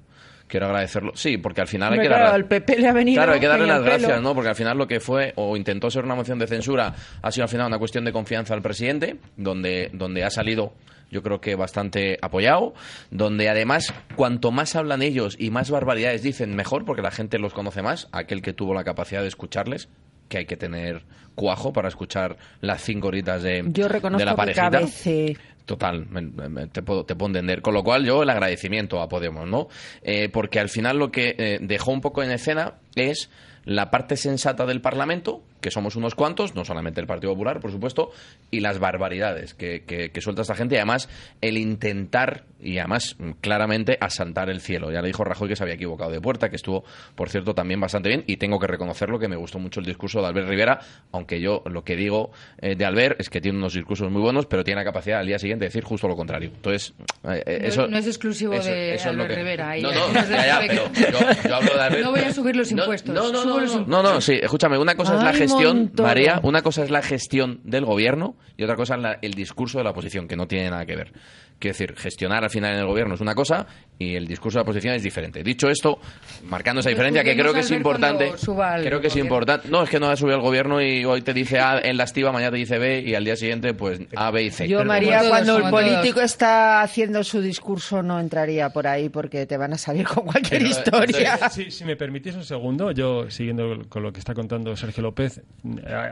Quiero agradecerlo. Sí, porque al final hay que claro, darle- al PP le ha venido Claro, hay que darle las pelo. gracias, ¿no? Porque al final lo que fue o intentó ser una moción de censura ha sido al final una cuestión de confianza al presidente, donde, donde ha salido yo creo que bastante apoyado, donde además cuanto más hablan ellos y más barbaridades dicen, mejor, porque la gente los conoce más, aquel que tuvo la capacidad de escucharles, que hay que tener cuajo para escuchar las cinco horitas de, Yo de reconozco la que parejita. cabece. Total, me- me- te, puedo, te puedo entender. Con lo cual, yo el agradecimiento a Podemos, ¿no? Eh, porque al final lo que eh, dejó un poco en escena es la parte sensata del Parlamento, que somos unos cuantos, no solamente el Partido Popular, por supuesto, y las barbaridades que, que- que suelta esta gente, y además el intentar, y además mm, claramente, asaltar el cielo. Ya le dijo Rajoy que se había equivocado de puerta, que estuvo, por cierto, también bastante bien, y tengo que reconocerlo que me gustó mucho el discurso de Albert Rivera, aunque yo lo que digo eh, de Albert es que tiene unos discursos muy buenos, pero tiene la capacidad al día siguiente de decir justo lo contrario. Entonces, eh, eh, No- eso... no es exclusivo eso- de eso Albert que- Rivera, No, no, de ya, ya, pero yo, yo hablo de Albert. No voy a subir los impuestos. No, no, no, no, no, no, sí, escúchame, una cosa es la Ay, gestión, Montoro. María, una cosa es la gestión del gobierno y otra cosa es la- el discurso de la oposición, que no tiene nada que ver. Quiero decir, gestionar al final en el gobierno es una cosa y el discurso de la oposición es diferente. Dicho esto, marcando esa Pues diferencia, que creo que es importante. Creo que es importante. No, es que no ha subido el gobierno y hoy te dice A en la estiva, mañana te dice B y al día siguiente, pues A, B y C. Yo, María, todos, cuando el político está haciendo su discurso no entraría por ahí porque te van a salir con cualquier Pero, historia. entonces, si, si me permitís un segundo, yo siguiendo con lo que está contando Sergio López, eh,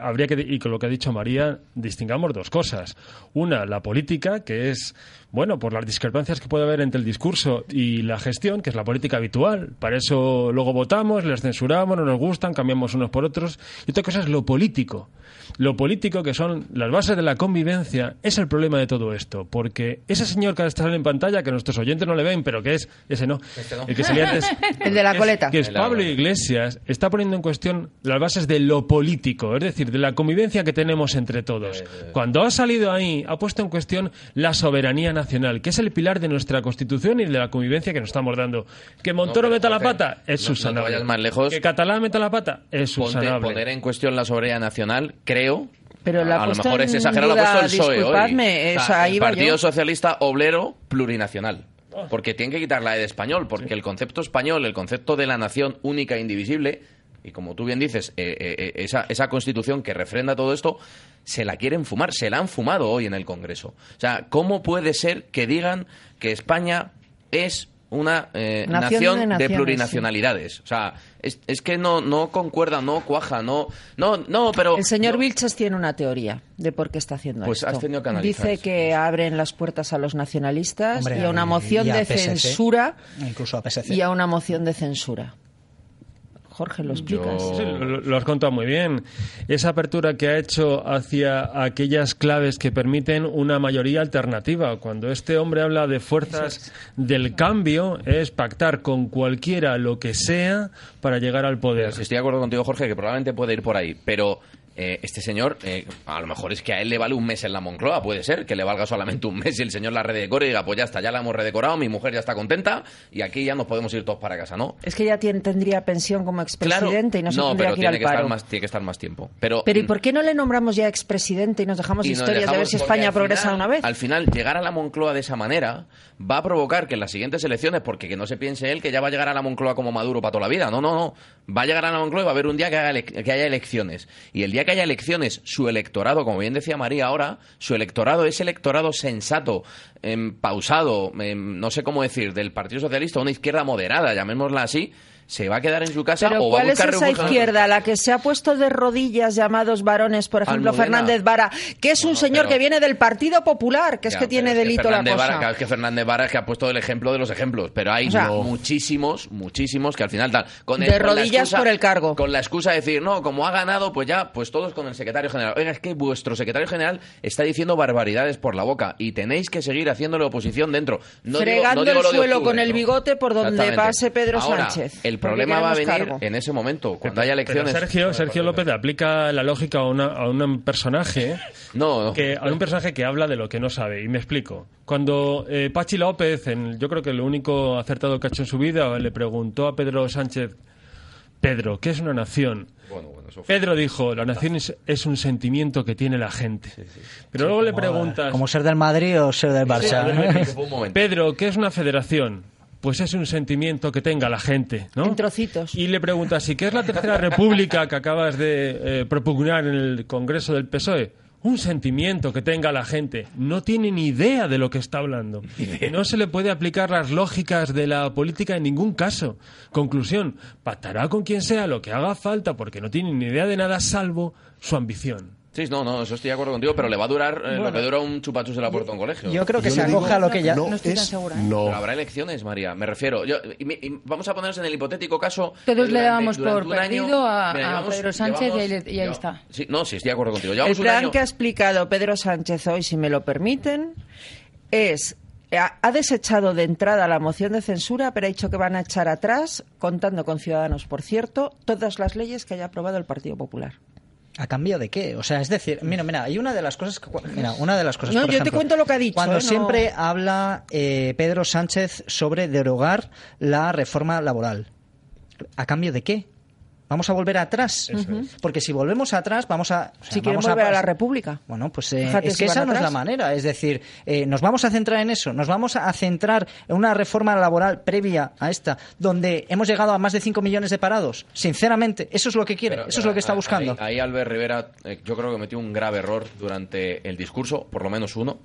habría que, y con lo que ha dicho María, distingamos dos cosas. Una, la política, que es, bueno, por las discrepancias que puede haber entre el discurso y la gestión, que es la política habitual. Para eso luego votamos, les censuramos, no nos gustan, cambiamos unos por otros. Y otra cosa es lo político. Lo político, que son las bases de la convivencia, es el problema de todo esto. Porque ese señor que está en pantalla, que nuestros oyentes no le ven, pero que es, ese no, no. el que salía antes, El de la es- coleta. que es de la Pablo. Iglesias, está poniendo en cuestión las bases de lo político político, es decir, de la convivencia que tenemos entre todos. Cuando ha salido ahí, ha puesto en cuestión la soberanía nacional, que es el pilar de nuestra Constitución y de la convivencia que nos estamos dando. Que Montoro pero, meta la pata, es no- no subsanable. vayas más lejos. Que Catalán meta la pata, es Ponte- subsanable. poner en cuestión la soberanía nacional, creo. Pero la a lo mejor es exagerado, lo ha puesto el PSOE hoy. O sea, el Partido yo. Socialista Obrero Plurinacional. Porque tienen que quitar la E de español, porque el concepto español, el concepto de la nación única e indivisible, y como tú bien dices, eh, eh, eh, esa, esa constitución que refrenda todo esto, se la quieren fumar, se la han fumado hoy en el Congreso. O sea, ¿cómo puede ser que digan que España es una eh, Nación nación, de plurinacionalidades? O sea, es, es que no, no concuerda, no cuaja, no, no, no, pero... El señor Vilches tiene una teoría de por qué está haciendo Pues esto. has tenido que analizar Dice eso. que abren las puertas a los nacionalistas Hombre, y a una moción y a de PSC. censura Incluso a PSC. y a una moción de censura. Jorge, ¿lo explicas? Sí, lo, lo has contado muy bien. Esa apertura que ha hecho hacia aquellas claves que permiten una mayoría alternativa. Cuando este hombre habla de fuerzas del cambio, es pactar con cualquiera lo que sea para llegar al poder. Sí, estoy de acuerdo contigo, Jorge, que probablemente puede ir por ahí, pero eh, este señor, eh, a lo mejor es que a él le vale un mes en la Moncloa, puede ser, que le valga solamente un mes y el señor la redecore y diga, pues ya está, ya la hemos redecorado, mi mujer ya está contenta y aquí ya nos podemos ir todos para casa, ¿no? Es que ya tiene- tendría pensión como expresidente y no se no, tendría pero que ir tiene al que, paro. estar más, tiene que estar más tiempo. Pero, Pero ¿y por qué no le nombramos ya expresidente y nos dejamos y nos historias de ver si España progresa final- una vez? Al final, llegar a la Moncloa de esa manera va a provocar que en las siguientes elecciones, porque que no se piense él que ya va a llegar a la Moncloa como Maduro para toda la vida. No, no, no. Va a llegar a la Moncloa y va a haber un día que, haga que haya elecciones. Y el día que haya elecciones, su electorado, como bien decía María ahora, su electorado es electorado sensato, em, pausado, em, no sé cómo decir, del Partido Socialista, una izquierda moderada, llamémosla así, se va a quedar en su casa Pero o va a ¿cuál es buscar esa izquierda? La que se ha puesto de rodillas llamados varones, por ejemplo, Almudena. Fernández Vara, que es un señor pero- que viene del Partido Popular, que es Ya, que tiene es delito la Fernández cosa. Vara, claro, es que Fernández Vara es que ha puesto el ejemplo de los ejemplos, pero hay O sea, muchísimos, muchísimos que al final tal. Con De con la rodillas excusa- por el cargo. Con la excusa de decir, no, como ha ganado, pues ya, pues todos con el secretario general. Oiga, es que vuestro secretario general está diciendo barbaridades por la boca y tenéis que seguir haciéndole oposición dentro. No digo- Fregando no digo el lo de suelo octubre, con el bigote por donde pase Pedro Ahora, Sánchez. El problema va a venir cargo. en ese momento, cuando haya Pero elecciones. Sergio, Sergio López aplica la lógica a, una- a un personaje no, que a un personaje que habla de lo que no sabe y me explico. Cuando eh, Pachi López, en, yo creo que lo único acertado que ha hecho en su vida, le preguntó a Pedro Sánchez, Pedro, ¿qué es una nación? Pedro dijo, la nación es, es un sentimiento que tiene la gente. Pero luego le preguntas, Como ser del Madrid o ser del Barça. Pedro, ¿qué es una federación? Pues es un sentimiento que tenga la gente, ¿no? En trocitos. Y le preguntas, ¿y qué es la tercera república que acabas de eh, propugnar en el Congreso del PSOE? Un sentimiento que tenga la gente. No tiene ni idea de lo que está hablando. No se le puede aplicar las lógicas de la política en ningún caso. Conclusión, pactará con quien sea lo que haga falta porque no tiene ni idea de nada salvo su ambición. Sí, no, no, eso estoy de acuerdo contigo, pero le va a durar eh, lo que dura un chupachus de la puerta de un colegio. yo creo que Yo se le digo, acoge a lo que ya- No, no estoy tan segura, ¿eh? Pero habrá elecciones, María, me refiero. Yo, y vamos a ponernos en el hipotético caso. Todos le dábamos por año- perdido a, Mira, a llevamos- Pedro Sánchez y ahí, llevamos- le- y ahí está. Sí, no, sí, estoy de acuerdo contigo. El un plan año. que ha explicado Pedro Sánchez hoy, si me lo permiten, es ha ha desechado de entrada la moción de censura, pero ha dicho que van a echar atrás, contando con Ciudadanos, por cierto, todas las leyes que haya aprobado el Partido Popular. ¿A cambio de qué? O sea, es decir, mira, mira, hay una de las cosas que, mira, una de las cosas. No, por yo te cuento lo que ha dicho, Cuando ¿eh? No- siempre habla eh, Pedro Sánchez sobre derogar la reforma laboral, ¿a cambio de qué? Vamos a volver atrás, porque si volvemos atrás vamos a o sea, Si quieren vamos volver a, la República. Bueno, pues eh, es que esa no es la manera. Es decir, eh, nos vamos a centrar en eso. Nos vamos a centrar en una reforma laboral previa a esta, donde hemos llegado a más de 5 millones de parados. Sinceramente, eso es lo que quiere, Pero, eso es lo que está buscando. Ahí, ahí Albert Rivera, eh, yo creo que metió un grave error durante el discurso, por lo menos uno,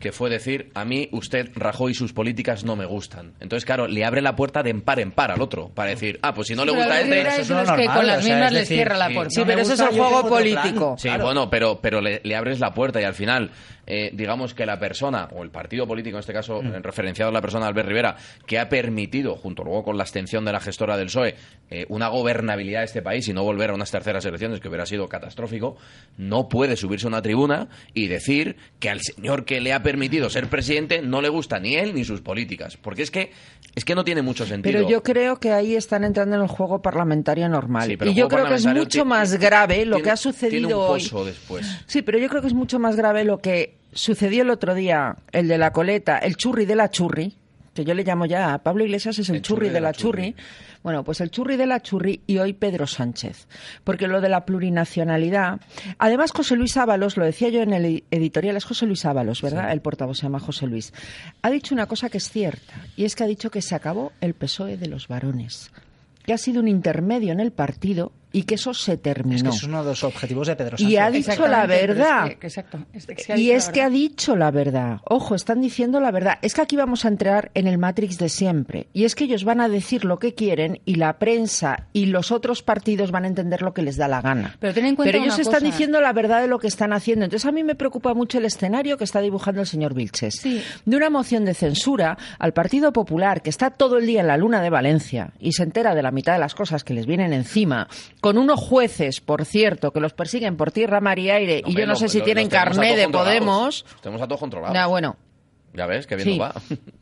que fue decir, a mí usted, Rajoy y sus políticas no me gustan. Entonces, claro, le abre la puerta de en par en par al otro, para decir, ah, pues si no le gusta Albert este... Rivera es de los que con las mismas les cierra la puerta. Sí, pero eso es el juego político. Sí, bueno, pero, pero le, le abres la puerta y al final eh, digamos que la persona, o el partido político en este caso, eh, referenciado a la persona de Albert Rivera, que ha permitido, junto luego con la abstención de la gestora del PSOE, eh, una gobernabilidad de este país y no volver a unas terceras elecciones que hubiera sido catastrófico, no puede subirse a una tribuna y decir que al señor que le ha permitido ser presidente no le gusta ni él ni sus políticas. Porque es que, es que no tiene mucho sentido. Pero yo creo que ahí están entrando en el juego parlamentario normal. Sí, y yo creo que es mucho más grave lo tiene- que ha Tiene sucedido un hoy. pozo después. Sí, pero yo creo que es mucho más grave lo que sucedió el otro día, el de la coleta, el churri de la churri, que yo le llamo ya, Pablo Iglesias es el, churri, de la churri. Bueno, pues el churri de la churri y hoy Pedro Sánchez. Porque lo de la plurinacionalidad, además José Luis Ábalos, lo decía yo en el editorial, es José Luis Ábalos, ¿verdad? El portavoz se llama José Luis. Ha dicho una cosa que es cierta, y es que ha dicho que se acabó el PSOE de los varones, que ha sido un intermedio en el partido y que eso se terminó. Es que es uno de los objetivos de Pedro Sánchez. Y ha dicho la es verdad. que- exacto. Es que ha Y es que ha dicho la verdad. Ojo, están diciendo la verdad. Es que aquí vamos a entrar en el Matrix de siempre. Y es que ellos van a decir lo que quieren y la prensa y los otros partidos van a entender lo que les da la gana. Pero ten en cuenta Pero ellos una están cosa. diciendo la verdad de lo que están haciendo. Entonces a mí me preocupa mucho el escenario que está dibujando el señor Vilches. De una moción de censura al Partido Popular, que está todo el día en la luna de Valencia y se entera de la mitad de las cosas que les vienen encima, con unos jueces, por cierto, que los persiguen por tierra, mar y aire, y Hombre, yo no lo- sé si lo- tienen carné de. Podemos. Tenemos a todos controlados. Ya, bueno, Ya ves, que bien Sí. va.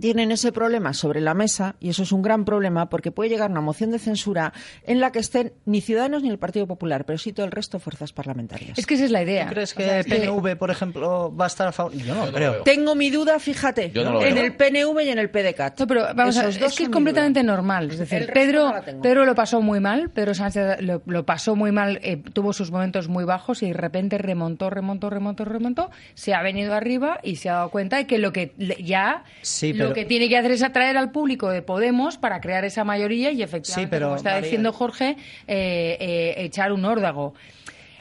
tienen ese problema sobre la mesa y eso es un gran problema porque puede llegar una moción de censura en la que estén ni Ciudadanos ni el Partido Popular, pero sí todo el resto fuerzas parlamentarias. Es que esa es la idea. ¿Tú crees que O sea, que- PNV, por ejemplo, va a estar a favor? Yo no lo creo. Tengo mi duda, fíjate, no en el PNV y en el PDCAT. No, pero vamos a ver, dos es que es completamente normal. Es decir, Pedro, no. Pedro lo pasó muy mal, Pedro Sánchez lo, lo pasó muy mal, eh, tuvo sus momentos muy bajos y de repente remontó, remontó, remontó, remontó, se ha venido arriba y se ha dado cuenta de que lo que ya Sí, lo que tiene que hacer es atraer al público de Podemos para crear esa mayoría y efectivamente, Sí, pero, como está María- diciendo Jorge, eh, eh, echar un órdago.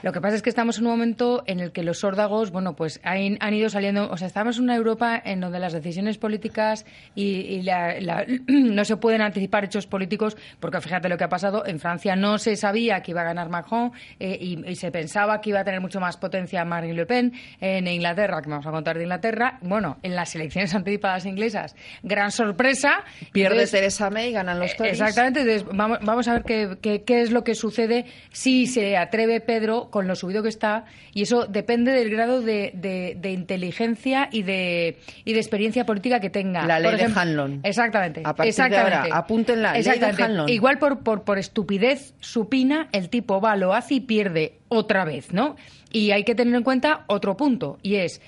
Lo que pasa es que estamos en un momento en el que los órdagos, bueno, pues han, han ido saliendo, o sea, estamos en una Europa en donde las decisiones políticas y, y la- la- no se pueden anticipar hechos políticos, porque fíjate lo que ha pasado, en Francia no se sabía que iba a ganar Macron eh, y, y se pensaba que iba a tener mucho más potencia Marine Le Pen, en Inglaterra, que vamos a contar de Inglaterra, bueno, en las elecciones anticipadas inglesas, gran sorpresa. Pierde Entonces, Teresa May, ganan los Tories. Exactamente, entonces vamos, vamos a ver qué, qué- qué es lo que sucede si se atreve Pedro con lo subido que está y eso depende del grado de, de- de inteligencia y de, y de experiencia política que tenga. La ley Por de Hanlon. Exactamente. A partir de exactamente. ahora, apúntenla, ley de. Hanlon. Igual por, por, por estupidez supina, el tipo va, lo hace y pierde otra vez, ¿no? Y hay que tener en cuenta otro punto, y es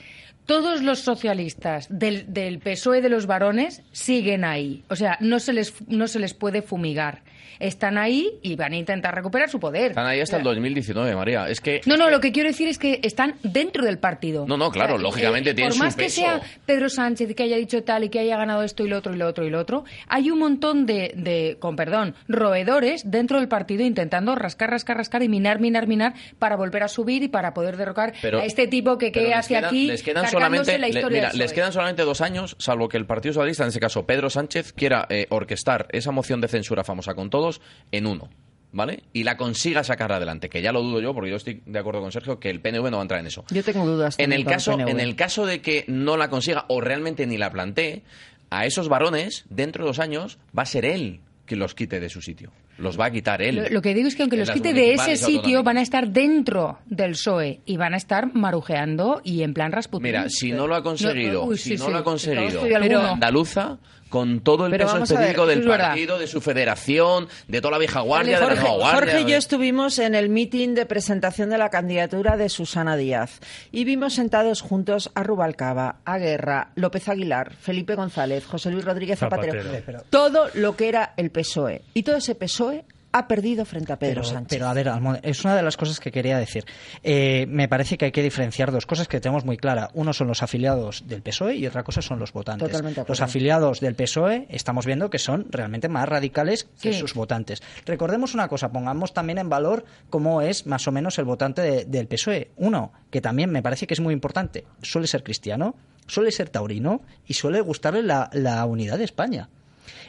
todos los socialistas del, del PSOE de los varones siguen ahí. O sea, no se les, no se les puede fumigar. Están ahí y van a intentar recuperar su poder. Están ahí hasta el 2019, María. Es que... No, no, lo que quiero decir es que están dentro del partido. No, no, claro, O sea, lógicamente eh, tienen Por su más que sea Pedro Sánchez que haya dicho tal y que haya ganado esto y lo otro y lo otro y lo otro, hay un montón de, de con perdón, roedores dentro del partido intentando rascar, rascar, rascar y minar, minar, minar para volver a subir y para poder derrocar Pero- a este tipo que, Pero que les hace quedan- aquí les quedan solamente la le- historia mira, les quedan solamente dos años salvo que el Partido Socialista en ese caso Pedro Sánchez quiera eh, orquestar esa moción de censura famosa con todos en uno ¿vale? y la consiga sacar adelante que ya lo dudo yo porque yo estoy de acuerdo con Sergio que el PNV no va a entrar en eso Yo tengo dudas. en el caso en el caso de que no la consiga o realmente ni la plantee a esos varones dentro de dos años va a ser él que los quite de su sitio los va a quitar él Lo, lo que digo es que aunque los quite de ese sitio, van a estar dentro del PSOE y van a estar marujeando y en plan Rasputin. Mira, si no lo ha conseguido, uy, si sí, no sí, lo ha conseguido andaluza, con todo el Pero peso ver, específico del partido, de su federación, de toda la vieja guardia, de la Jorge, nueva guardia. Jorge y yo estuvimos en el mitin de presentación de la candidatura de Susana Díaz y vimos sentados juntos a Rubalcaba, a Guerra, López Aguilar, Felipe González, José Luis Rodríguez Zapatero, Zapatero. todo lo que era el PSOE. Y todo ese PSOE ha perdido frente a Pedro pero, Sánchez. pero, a ver, es una de las cosas que quería decir. Eh, me parece que hay que diferenciar dos cosas que tenemos muy claras. Uno son los afiliados del PSOE y otra cosa son los votantes. Totalmente. Los afiliados del PSOE estamos viendo que son realmente más radicales que Sí. sus votantes. Recordemos una cosa, pongamos también en valor cómo es más o menos el votante de- del PSOE. Uno, que también me parece que es muy importante, suele ser cristiano, suele ser taurino y suele gustarle la, la unidad de España.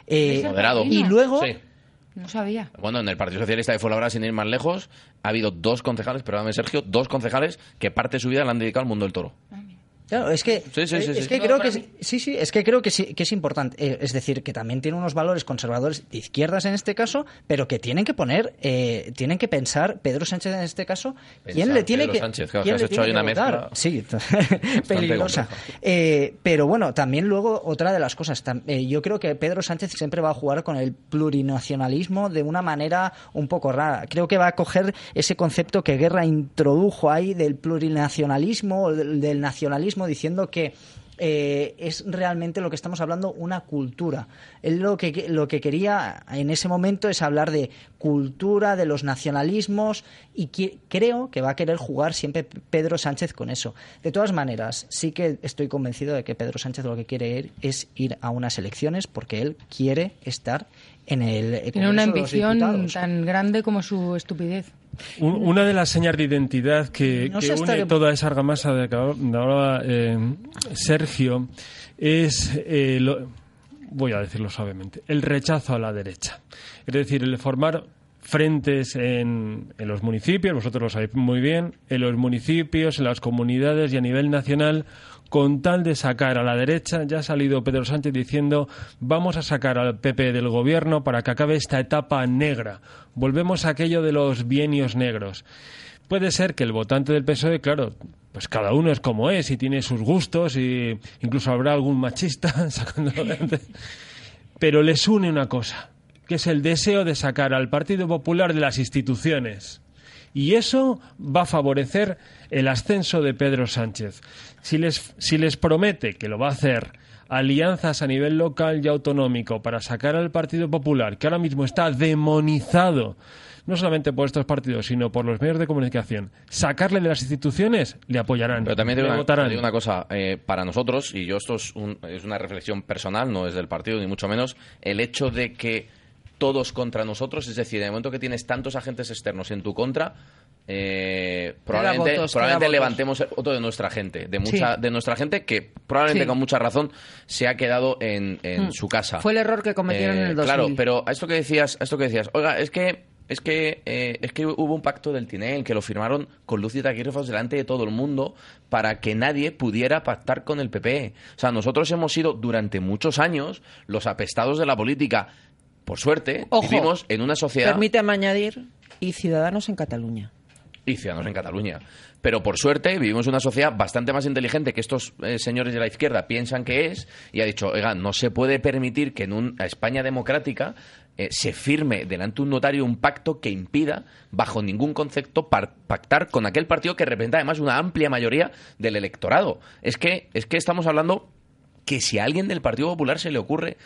Eh, Moderado. y luego... Sí. No sabía. Bueno, en el Partido Socialista de Fuenlabrada, sin ir más lejos, ha habido dos concejales, perdóname Sergio, dos concejales que parte de su vida la han dedicado al mundo del toro. Claro, es que, Sí, sí, sí, es que creo que sí, sí, es que creo que es importante. Eh, Es decir, que también tiene unos valores conservadores de izquierdas en este caso, pero que tienen que poner, eh, tienen que pensar Pedro Sánchez en este caso, quién Pensar le tiene Pedro que, Sánchez, claro, quién que has le hecho tiene una mezcla Sí, peligrosa. Eh, pero bueno, también luego otra de las cosas, tam- eh, yo creo que Pedro Sánchez siempre va a jugar con el plurinacionalismo de una manera un poco rara. Creo que va a coger ese concepto que Guerra introdujo ahí del plurinacionalismo, o del, del nacionalismo, diciendo que eh, es realmente lo que estamos hablando una cultura. Él lo que, lo que quería en ese momento es hablar de cultura, de los nacionalismos y que- creo que va a querer jugar siempre Pedro Sánchez con eso. De todas maneras, sí que estoy convencido de que Pedro Sánchez lo que quiere ir es ir a unas elecciones porque él quiere estar en el Tiene una ambición tan grande como su estupidez. Un- Una de las señas de identidad que, No que une toda esa argamasa de que hablaba eh, Sergio es, eh, lo- voy a decirlo suavemente, el rechazo a la derecha. Es decir, el formar frentes en, en los municipios, vosotros lo sabéis muy bien, en los municipios, en las comunidades y a nivel nacional, con tal de sacar a la derecha, ya ha salido Pedro Sánchez diciendo vamos a sacar al PP del gobierno para que acabe esta etapa negra. Volvemos a aquello de los bienios negros. Puede ser que el votante del PSOE, claro, pues cada uno es como es y tiene sus gustos y incluso habrá algún machista sacándolo adelante. Pero les une una cosa, que es el deseo de sacar al Partido Popular de las instituciones. Y eso va a favorecer el ascenso de Pedro Sánchez. Si les, si les promete que lo va a hacer alianzas a nivel local y autonómico para sacar al Partido Popular, que ahora mismo está demonizado, no solamente por estos partidos, sino por los medios de comunicación, sacarle de las instituciones, le apoyarán. Pero también le una, votarán. digo una cosa, eh, para nosotros, y yo esto es, un- es una reflexión personal, no es del partido ni mucho menos, el hecho de que todos contra nosotros, es decir, en el momento que tienes tantos agentes externos en tu contra, eh, probablemente, votos, probablemente levantemos el voto de nuestra gente, de mucha, Sí. de nuestra gente que probablemente Sí. con mucha razón se ha quedado en, en Mm. su casa. Fue el error que cometieron Eh, en el 2000. Claro, pero a esto que decías, a esto que decías, oiga, es que es que eh, es que hubo un pacto del Tinel que lo firmaron con luz y taquígrafos delante de todo el mundo para que nadie pudiera pactar con el PP. O sea, nosotros hemos sido durante muchos años los apestados de la política. Por suerte, Ojo, vivimos en una sociedad Permítame añadir, y Ciudadanos en Cataluña. Y ciudadanos en Cataluña. Pero por suerte vivimos una sociedad bastante más inteligente que estos eh, señores de la izquierda piensan que es y ha dicho, oiga, no se puede permitir que en una España democrática eh, se firme delante de un notario un pacto que impida, bajo ningún concepto, pactar con aquel partido que representa además una amplia mayoría del electorado. Es que, es que estamos hablando que si a alguien del Partido Popular se le ocurre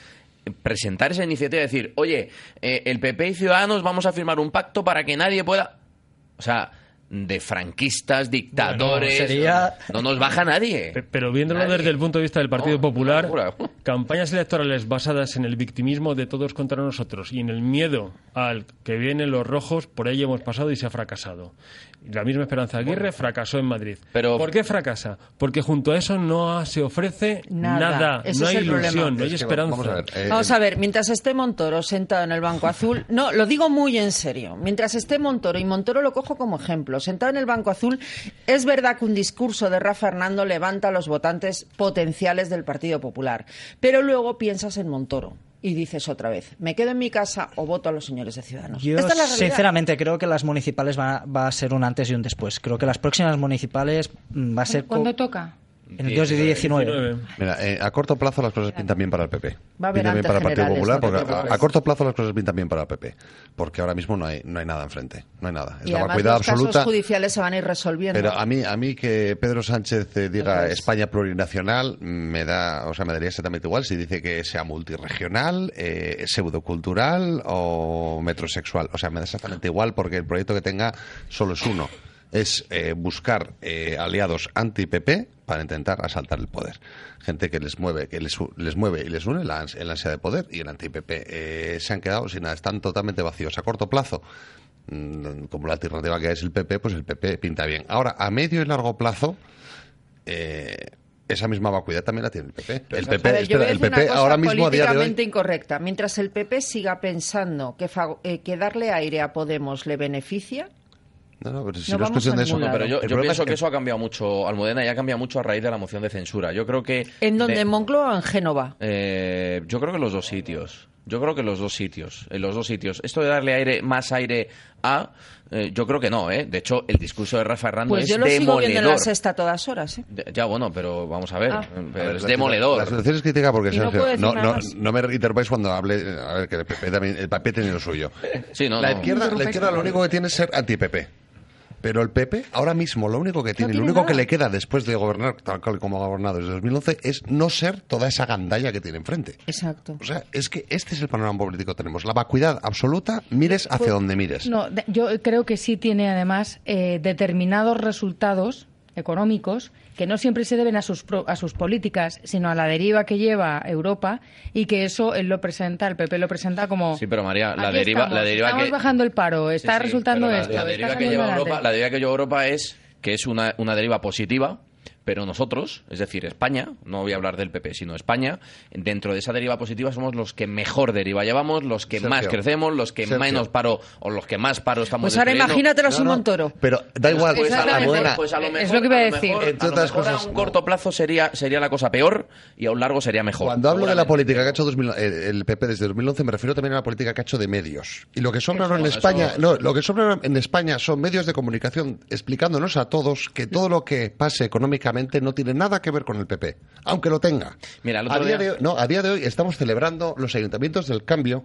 eh, presentar esa iniciativa y decir, oye, el PP y Ciudadanos vamos a firmar un pacto para que nadie pueda... O sea, de franquistas, dictadores... sería- No nos baja nadie. Pe- Pero viéndolo Nadie. desde el punto de vista del Partido No, Popular, campañas electorales basadas en el victimismo de todos contra nosotros y en el miedo al que vienen los rojos, por ahí hemos pasado y se ha fracasado. La misma Esperanza Aguirre fracasó en Madrid. ¿Por qué fracasa? Porque junto a eso no se ofrece Nada. no hay ilusión, no hay Es que esperanza. vamos a ver, eh, Vamos a ver, mientras esté Montoro sentado en el Banco Azul, no, lo digo muy en serio, mientras esté Montoro, y Montoro lo cojo como ejemplo, sentado en el Banco Azul, es verdad que un discurso de Rafa Hernando levanta a los votantes potenciales del Partido Popular, pero luego piensas en Montoro y dices otra vez, me quedo en mi casa o voto a los señores de Ciudadanos. Yo Esta es la realidad. sinceramente creo que las municipales va, va a ser un antes y un después. Creo que las próximas municipales mm, va a ser ¿Cuándo toca? En el 2 y 19. Mira, eh, a corto plazo las cosas pintan bien para el PP. Va a haber pintan bien para el Partido Popular, no porque a, corto plazo las cosas pintan bien para el PP. Porque ahora mismo no hay, no hay nada enfrente. No hay nada. Es Y la además vacuidad los casos judiciales se van a ir resolviendo. Pero a mí, a mí que Pedro Sánchez eh, diga Entonces- España plurinacional me da, o sea, me daría exactamente igual si dice que sea multirregional, eh, pseudocultural o metrosexual. O sea, me da exactamente igual porque el proyecto que tenga solo es uno. Es eh, buscar eh, aliados anti-PP para intentar asaltar el poder. Gente que les mueve, que les, mueve y les une la, el ansia de poder y el anti-PP. Eh, se han quedado sin nada, están totalmente vacíos. A corto plazo, mm, como la alternativa que es el PP, pues el PP pinta bien. Ahora, a medio y largo plazo, eh, esa misma vacuidad también la tiene el PP. El PP, ver, espera, el PP ahora mismo a día de hoy. incorrecta. Mientras el PP siga pensando que, eh, que darle aire a Podemos le beneficia, No, no, pero si No no, es cuestión de eso. No, pero yo, pienso es que eso ha cambiado mucho, Almudena, ya ha cambiado mucho a raíz de la moción de censura. Yo creo que... ¿En donde? de- ¿En Moncloa o en Génova? Eh, yo creo que los dos sitios. Yo creo que los dos sitios. En los dos sitios. Esto de darle aire, más aire a. eh, yo creo que no, ¿eh? De hecho, el discurso de Rafa Hernández Pues es yo lo sigo viendo en la demoledor. sexta a todas horas. ¿eh? De- Ya, bueno, pero vamos a ver. Ah. eh, A pero ver, es la- demoledor. La situación es crítica porque, Y no no, no, me interrumpáis cuando hable. A ver, que el PP, también, el PP tiene lo suyo. Sí, no, la, no. izquierda, la izquierda lo único que tiene es ser anti-PP. Pero el PP, ahora mismo, lo único que tiene, tiene lo único que le queda después de gobernar, tal cual como ha gobernado desde 2011, es no ser toda esa gandalla que tiene enfrente. Exacto. O sea, es que este es el panorama político que tenemos. La vacuidad absoluta, mires hacia Pues, donde mires. No, yo creo que sí tiene además eh, determinados resultados económicos que no siempre se deben a sus, pro- a sus políticas, sino a la deriva que lleva Europa y que eso él lo presenta, el PP lo presenta como... Sí, pero María, la "Aquí deriva, estamos, la deriva estamos que... bajando el paro, está Sí, sí, resultando la- esto. La, deriva que lleva adelante". Europa, la deriva que lleva Europa es que es una, una deriva positiva, pero nosotros, es decir, España, no voy a hablar del PP, sino España, dentro de esa deriva positiva somos los que mejor deriva llevamos, los que Sergio. más crecemos, los que Sergio. menos paro o los que más paro estamos Pues ahora imagínatelo No, sin no, Montoro. Pero da igual, Pues a, lo mejor, Almudena, pues a lo Es lo que iba a decir. mejor- Entre a otras mejor cosas, a un no. corto plazo sería, sería la cosa peor y a un largo sería mejor. Cuando hablo de la política que ha hecho 2000 eh, el PP desde 2011, me refiero también a la política que ha hecho de medios. Y lo que sobra ahora en eso- España, no, lo que sobra en España son medios de comunicación explicándonos a todos que todo lo que pase económicamente no tiene nada que ver con el PP, aunque lo tenga. Mira, el a día, día- de hoy, no, a día de hoy estamos celebrando los ayuntamientos del cambio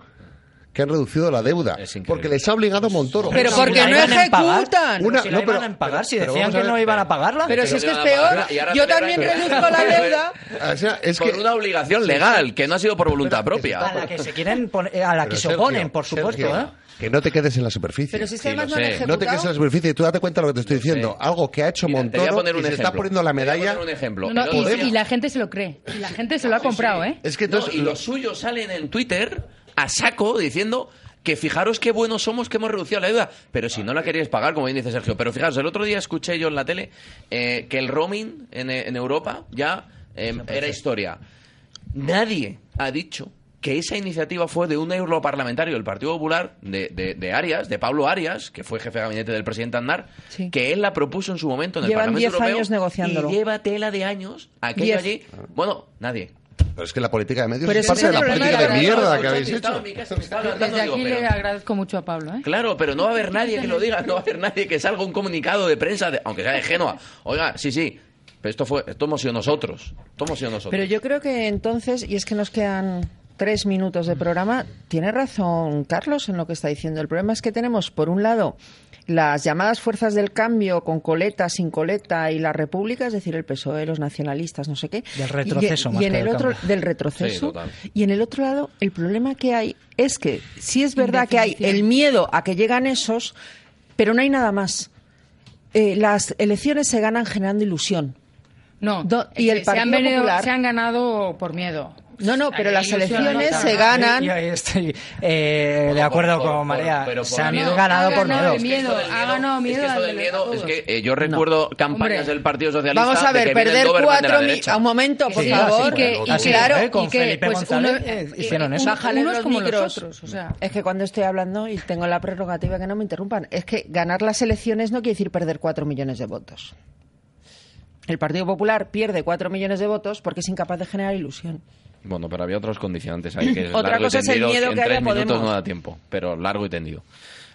que han reducido la deuda porque les ha obligado Montoro. Pero porque la no ejecutan. Una- si no, pero- iban a pagar, si decían que no iban a pagarla. Pero si es que es peor, yo también reduzco la deuda. O sea, es por que una obligación legal, que no ha sido por voluntad propia. A la que se quieren poner- a la que Pero, se Sergio, oponen, por supuesto, Sergio, ¿eh? Que no te quedes en la superficie. Pero si Sí, además lo no han sé. ejecutado. No te quedes en la superficie, tú date cuenta de lo que te estoy diciendo. Algo que ha hecho Mira, te voy a poner un y se está ejemplo. poniendo la Te voy a medalla. poner un ejemplo. No, y, la gente se lo cree. Y la gente se lo ha comprado, ¿eh? Es que No, entonces y los suyos salen en Twitter a saco diciendo que fijaros qué buenos somos que hemos reducido la deuda. Pero si no la queréis pagar, como bien dice Sergio. Pero fijaros, el otro día escuché yo en la tele eh, que el roaming en, en Europa ya eh, era historia. Nadie ha dicho que esa iniciativa fue de un europarlamentario del Partido Popular, de, de, de Arias, de Pablo Arias, que fue jefe de gabinete del presidente Aznar, Sí. que él la propuso en su momento en el Llevan Parlamento 10 Europeo. años negociándolo. Y lleva tela de años aquello Diez. allí. Bueno, nadie. Pero es que la política de medios Pero es parte de la política de mierda que habéis hecho. en mi casa, me estaba levantando, Desde aquí le agradezco mucho a Pablo, ¿eh? Claro, pero no va a haber nadie que lo diga, no va a haber nadie que salga un comunicado de prensa, de- aunque sea de Génova. Oiga, sí, sí, pero esto fue, esto hemos sido nosotros, esto hemos sido nosotros. Pero yo creo que entonces, y es que nos quedan tres minutos de programa, tiene razón Carlos en lo que está diciendo. El problema es que tenemos, por un lado, las llamadas fuerzas del cambio con coleta, sin coleta y la República, es decir, el PSOE, los nacionalistas, no sé qué. Del retroceso y, más y en que el del otro cambio. del retroceso. y en el otro lado, el problema que hay es que sí es verdad que hay el miedo a que llegan esos, pero no hay nada más. Eh, las elecciones se ganan generando ilusión. No, Do- y el se han, Partido venido- Popular- se han ganado por miedo. No, no, pero las elecciones no, se no. ganan. Yo ahí estoy eh, de acuerdo por- con por- María. pero por Se han miedo. ganado Ha por miedo. miedo, ha ganado miedo Es que de miedo, es que eh, yo recuerdo campañas Hombre. del Partido Socialista Vamos a de ver, perder de la cuatro mil. derecha. Un momento, por Sí, favor. así que- y así claro, con y que, Felipe pues, González uno- eh, eh, hicieron eh, eso. Bájale unos los como los otros, o sea. Es que cuando estoy hablando y tengo la prerrogativa que no me interrumpan, es que ganar las elecciones no quiere decir perder cuatro millones de votos. El Partido Popular pierde cuatro millones de votos porque es incapaz de generar ilusión. Bueno, pero había otros condicionantes ahí que es Otra largo y cosa es el miedo haya minutos Podemos. no da tiempo, pero largo y tendido.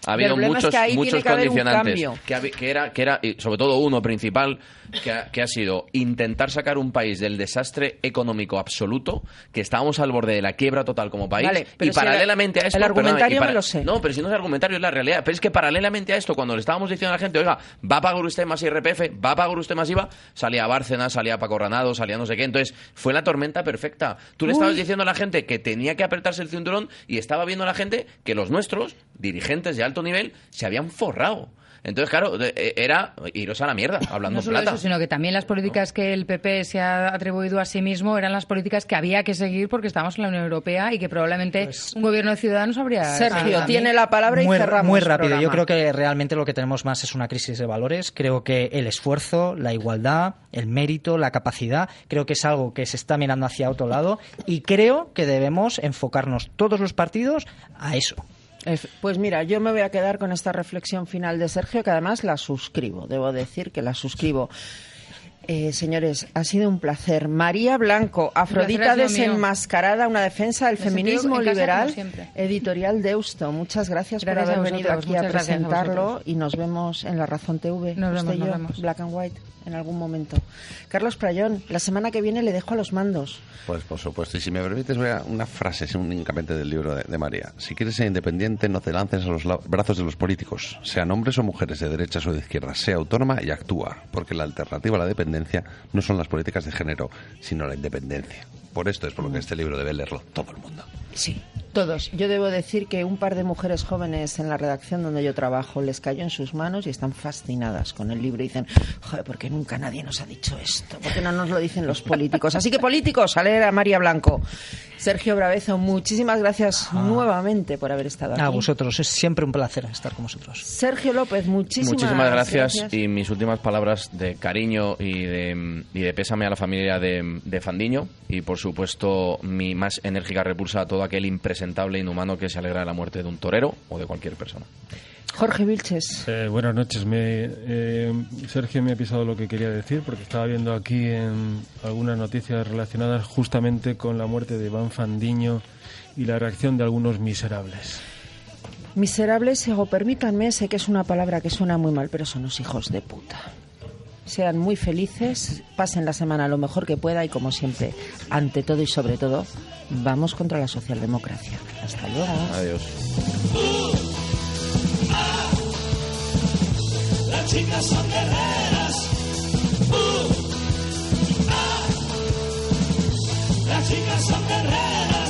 Ha habido es muchos, que ahí muchos tiene que haber un condicionantes que, era, que era, sobre todo uno principal, que ha, que ha sido intentar sacar un país del desastre económico absoluto, que estábamos al borde de la quiebra total como país, Vale, y si paralelamente a esto... el argumentario me lo sé. No, pero si no es argumentario, es la realidad. Pero es que paralelamente a esto, cuando le estábamos diciendo a la gente, oiga, va a pagar usted más IRPF, va a pagar usted más IVA, salía Bárcenas, salía Paco Ranado, salía no sé qué. Entonces, fue la tormenta perfecta. Tú le estabas diciendo a la gente que tenía que apretarse el cinturón y estaba viendo a la gente que los nuestros, dirigentes de alto nivel, se habían forrado. Entonces, claro, eh, era iros a la mierda, hablando No solo plata. eso, sino que también las políticas que el PP se ha atribuido a sí mismo eran las políticas que había que seguir porque estábamos en la Unión Europea y que probablemente un gobierno de ciudadanos habría... Sergio, tiene la palabra y muy, cerramos Muy rápido. Yo creo que realmente lo que tenemos más es una crisis de valores. Creo que el esfuerzo, la igualdad, el mérito, la capacidad, creo que es algo que se está mirando hacia otro lado y creo que debemos enfocarnos todos los partidos a eso. Es- Pues mira, yo me voy a quedar con esta reflexión final de Sergio, que además la suscribo, debo decir que la suscribo. Eh, señores, ha sido un placer. María Blanco, Afrodita mío. desenmascarada, una defensa del Me feminismo liberal, editorial Deusto. Muchas gracias, Gracias por haber venido aquí a presentarlo y nos vemos en La Razón TV. Nos usted vemos, y nos yo, vemos. Black and White, en algún momento. Carlos Prayón, la semana que viene le dejo a los mandos. Pues por supuesto. Y si me permites, voy a una frase únicamente del libro de, de María. Si quieres ser independiente, no te lances a los brazos de los políticos. Sean hombres o mujeres, de derechas o de izquierdas. Sea autónoma y actúa. Porque la alternativa a la dependencia no son las políticas de género, sino la independencia. Por esto es por lo que este libro debe leerlo todo el mundo. Sí, todos. Yo debo decir que un par de mujeres jóvenes en la redacción donde yo trabajo les cayó en sus manos y están fascinadas con el libro y dicen, joder, ¿por qué nunca nadie nos ha dicho esto? ¿Por qué no nos lo dicen los políticos? Así que políticos, a leer a María Blanco. Sergio Bravezo, muchísimas gracias nuevamente por haber estado aquí. A vosotros, es siempre un placer estar con vosotros. Sergio López, muchísimas, Muchísimas gracias, y mis últimas palabras de cariño y de, y de pésame a la familia de, de Fandiño y por supuesto mi más enérgica repulsa a todo aquel impresentable e inhumano que se alegra de la muerte de un torero o de cualquier persona. Jorge Vilches. Eh, buenas noches. Me, eh, Sergio me ha pisado lo que quería decir porque estaba viendo aquí en algunas noticias relacionadas justamente con la muerte de Iván Fandiño y la reacción de algunos miserables. Miserables, o permítanme, sé que es una palabra que suena muy mal, pero son los hijos de puta. Sean muy felices, pasen la semana lo mejor que pueda y como siempre, ante todo y sobre todo, vamos contra la socialdemocracia. Hasta luego. Adiós. Las chicas son guerreras. Uh, ah. Las chicas son guerreras.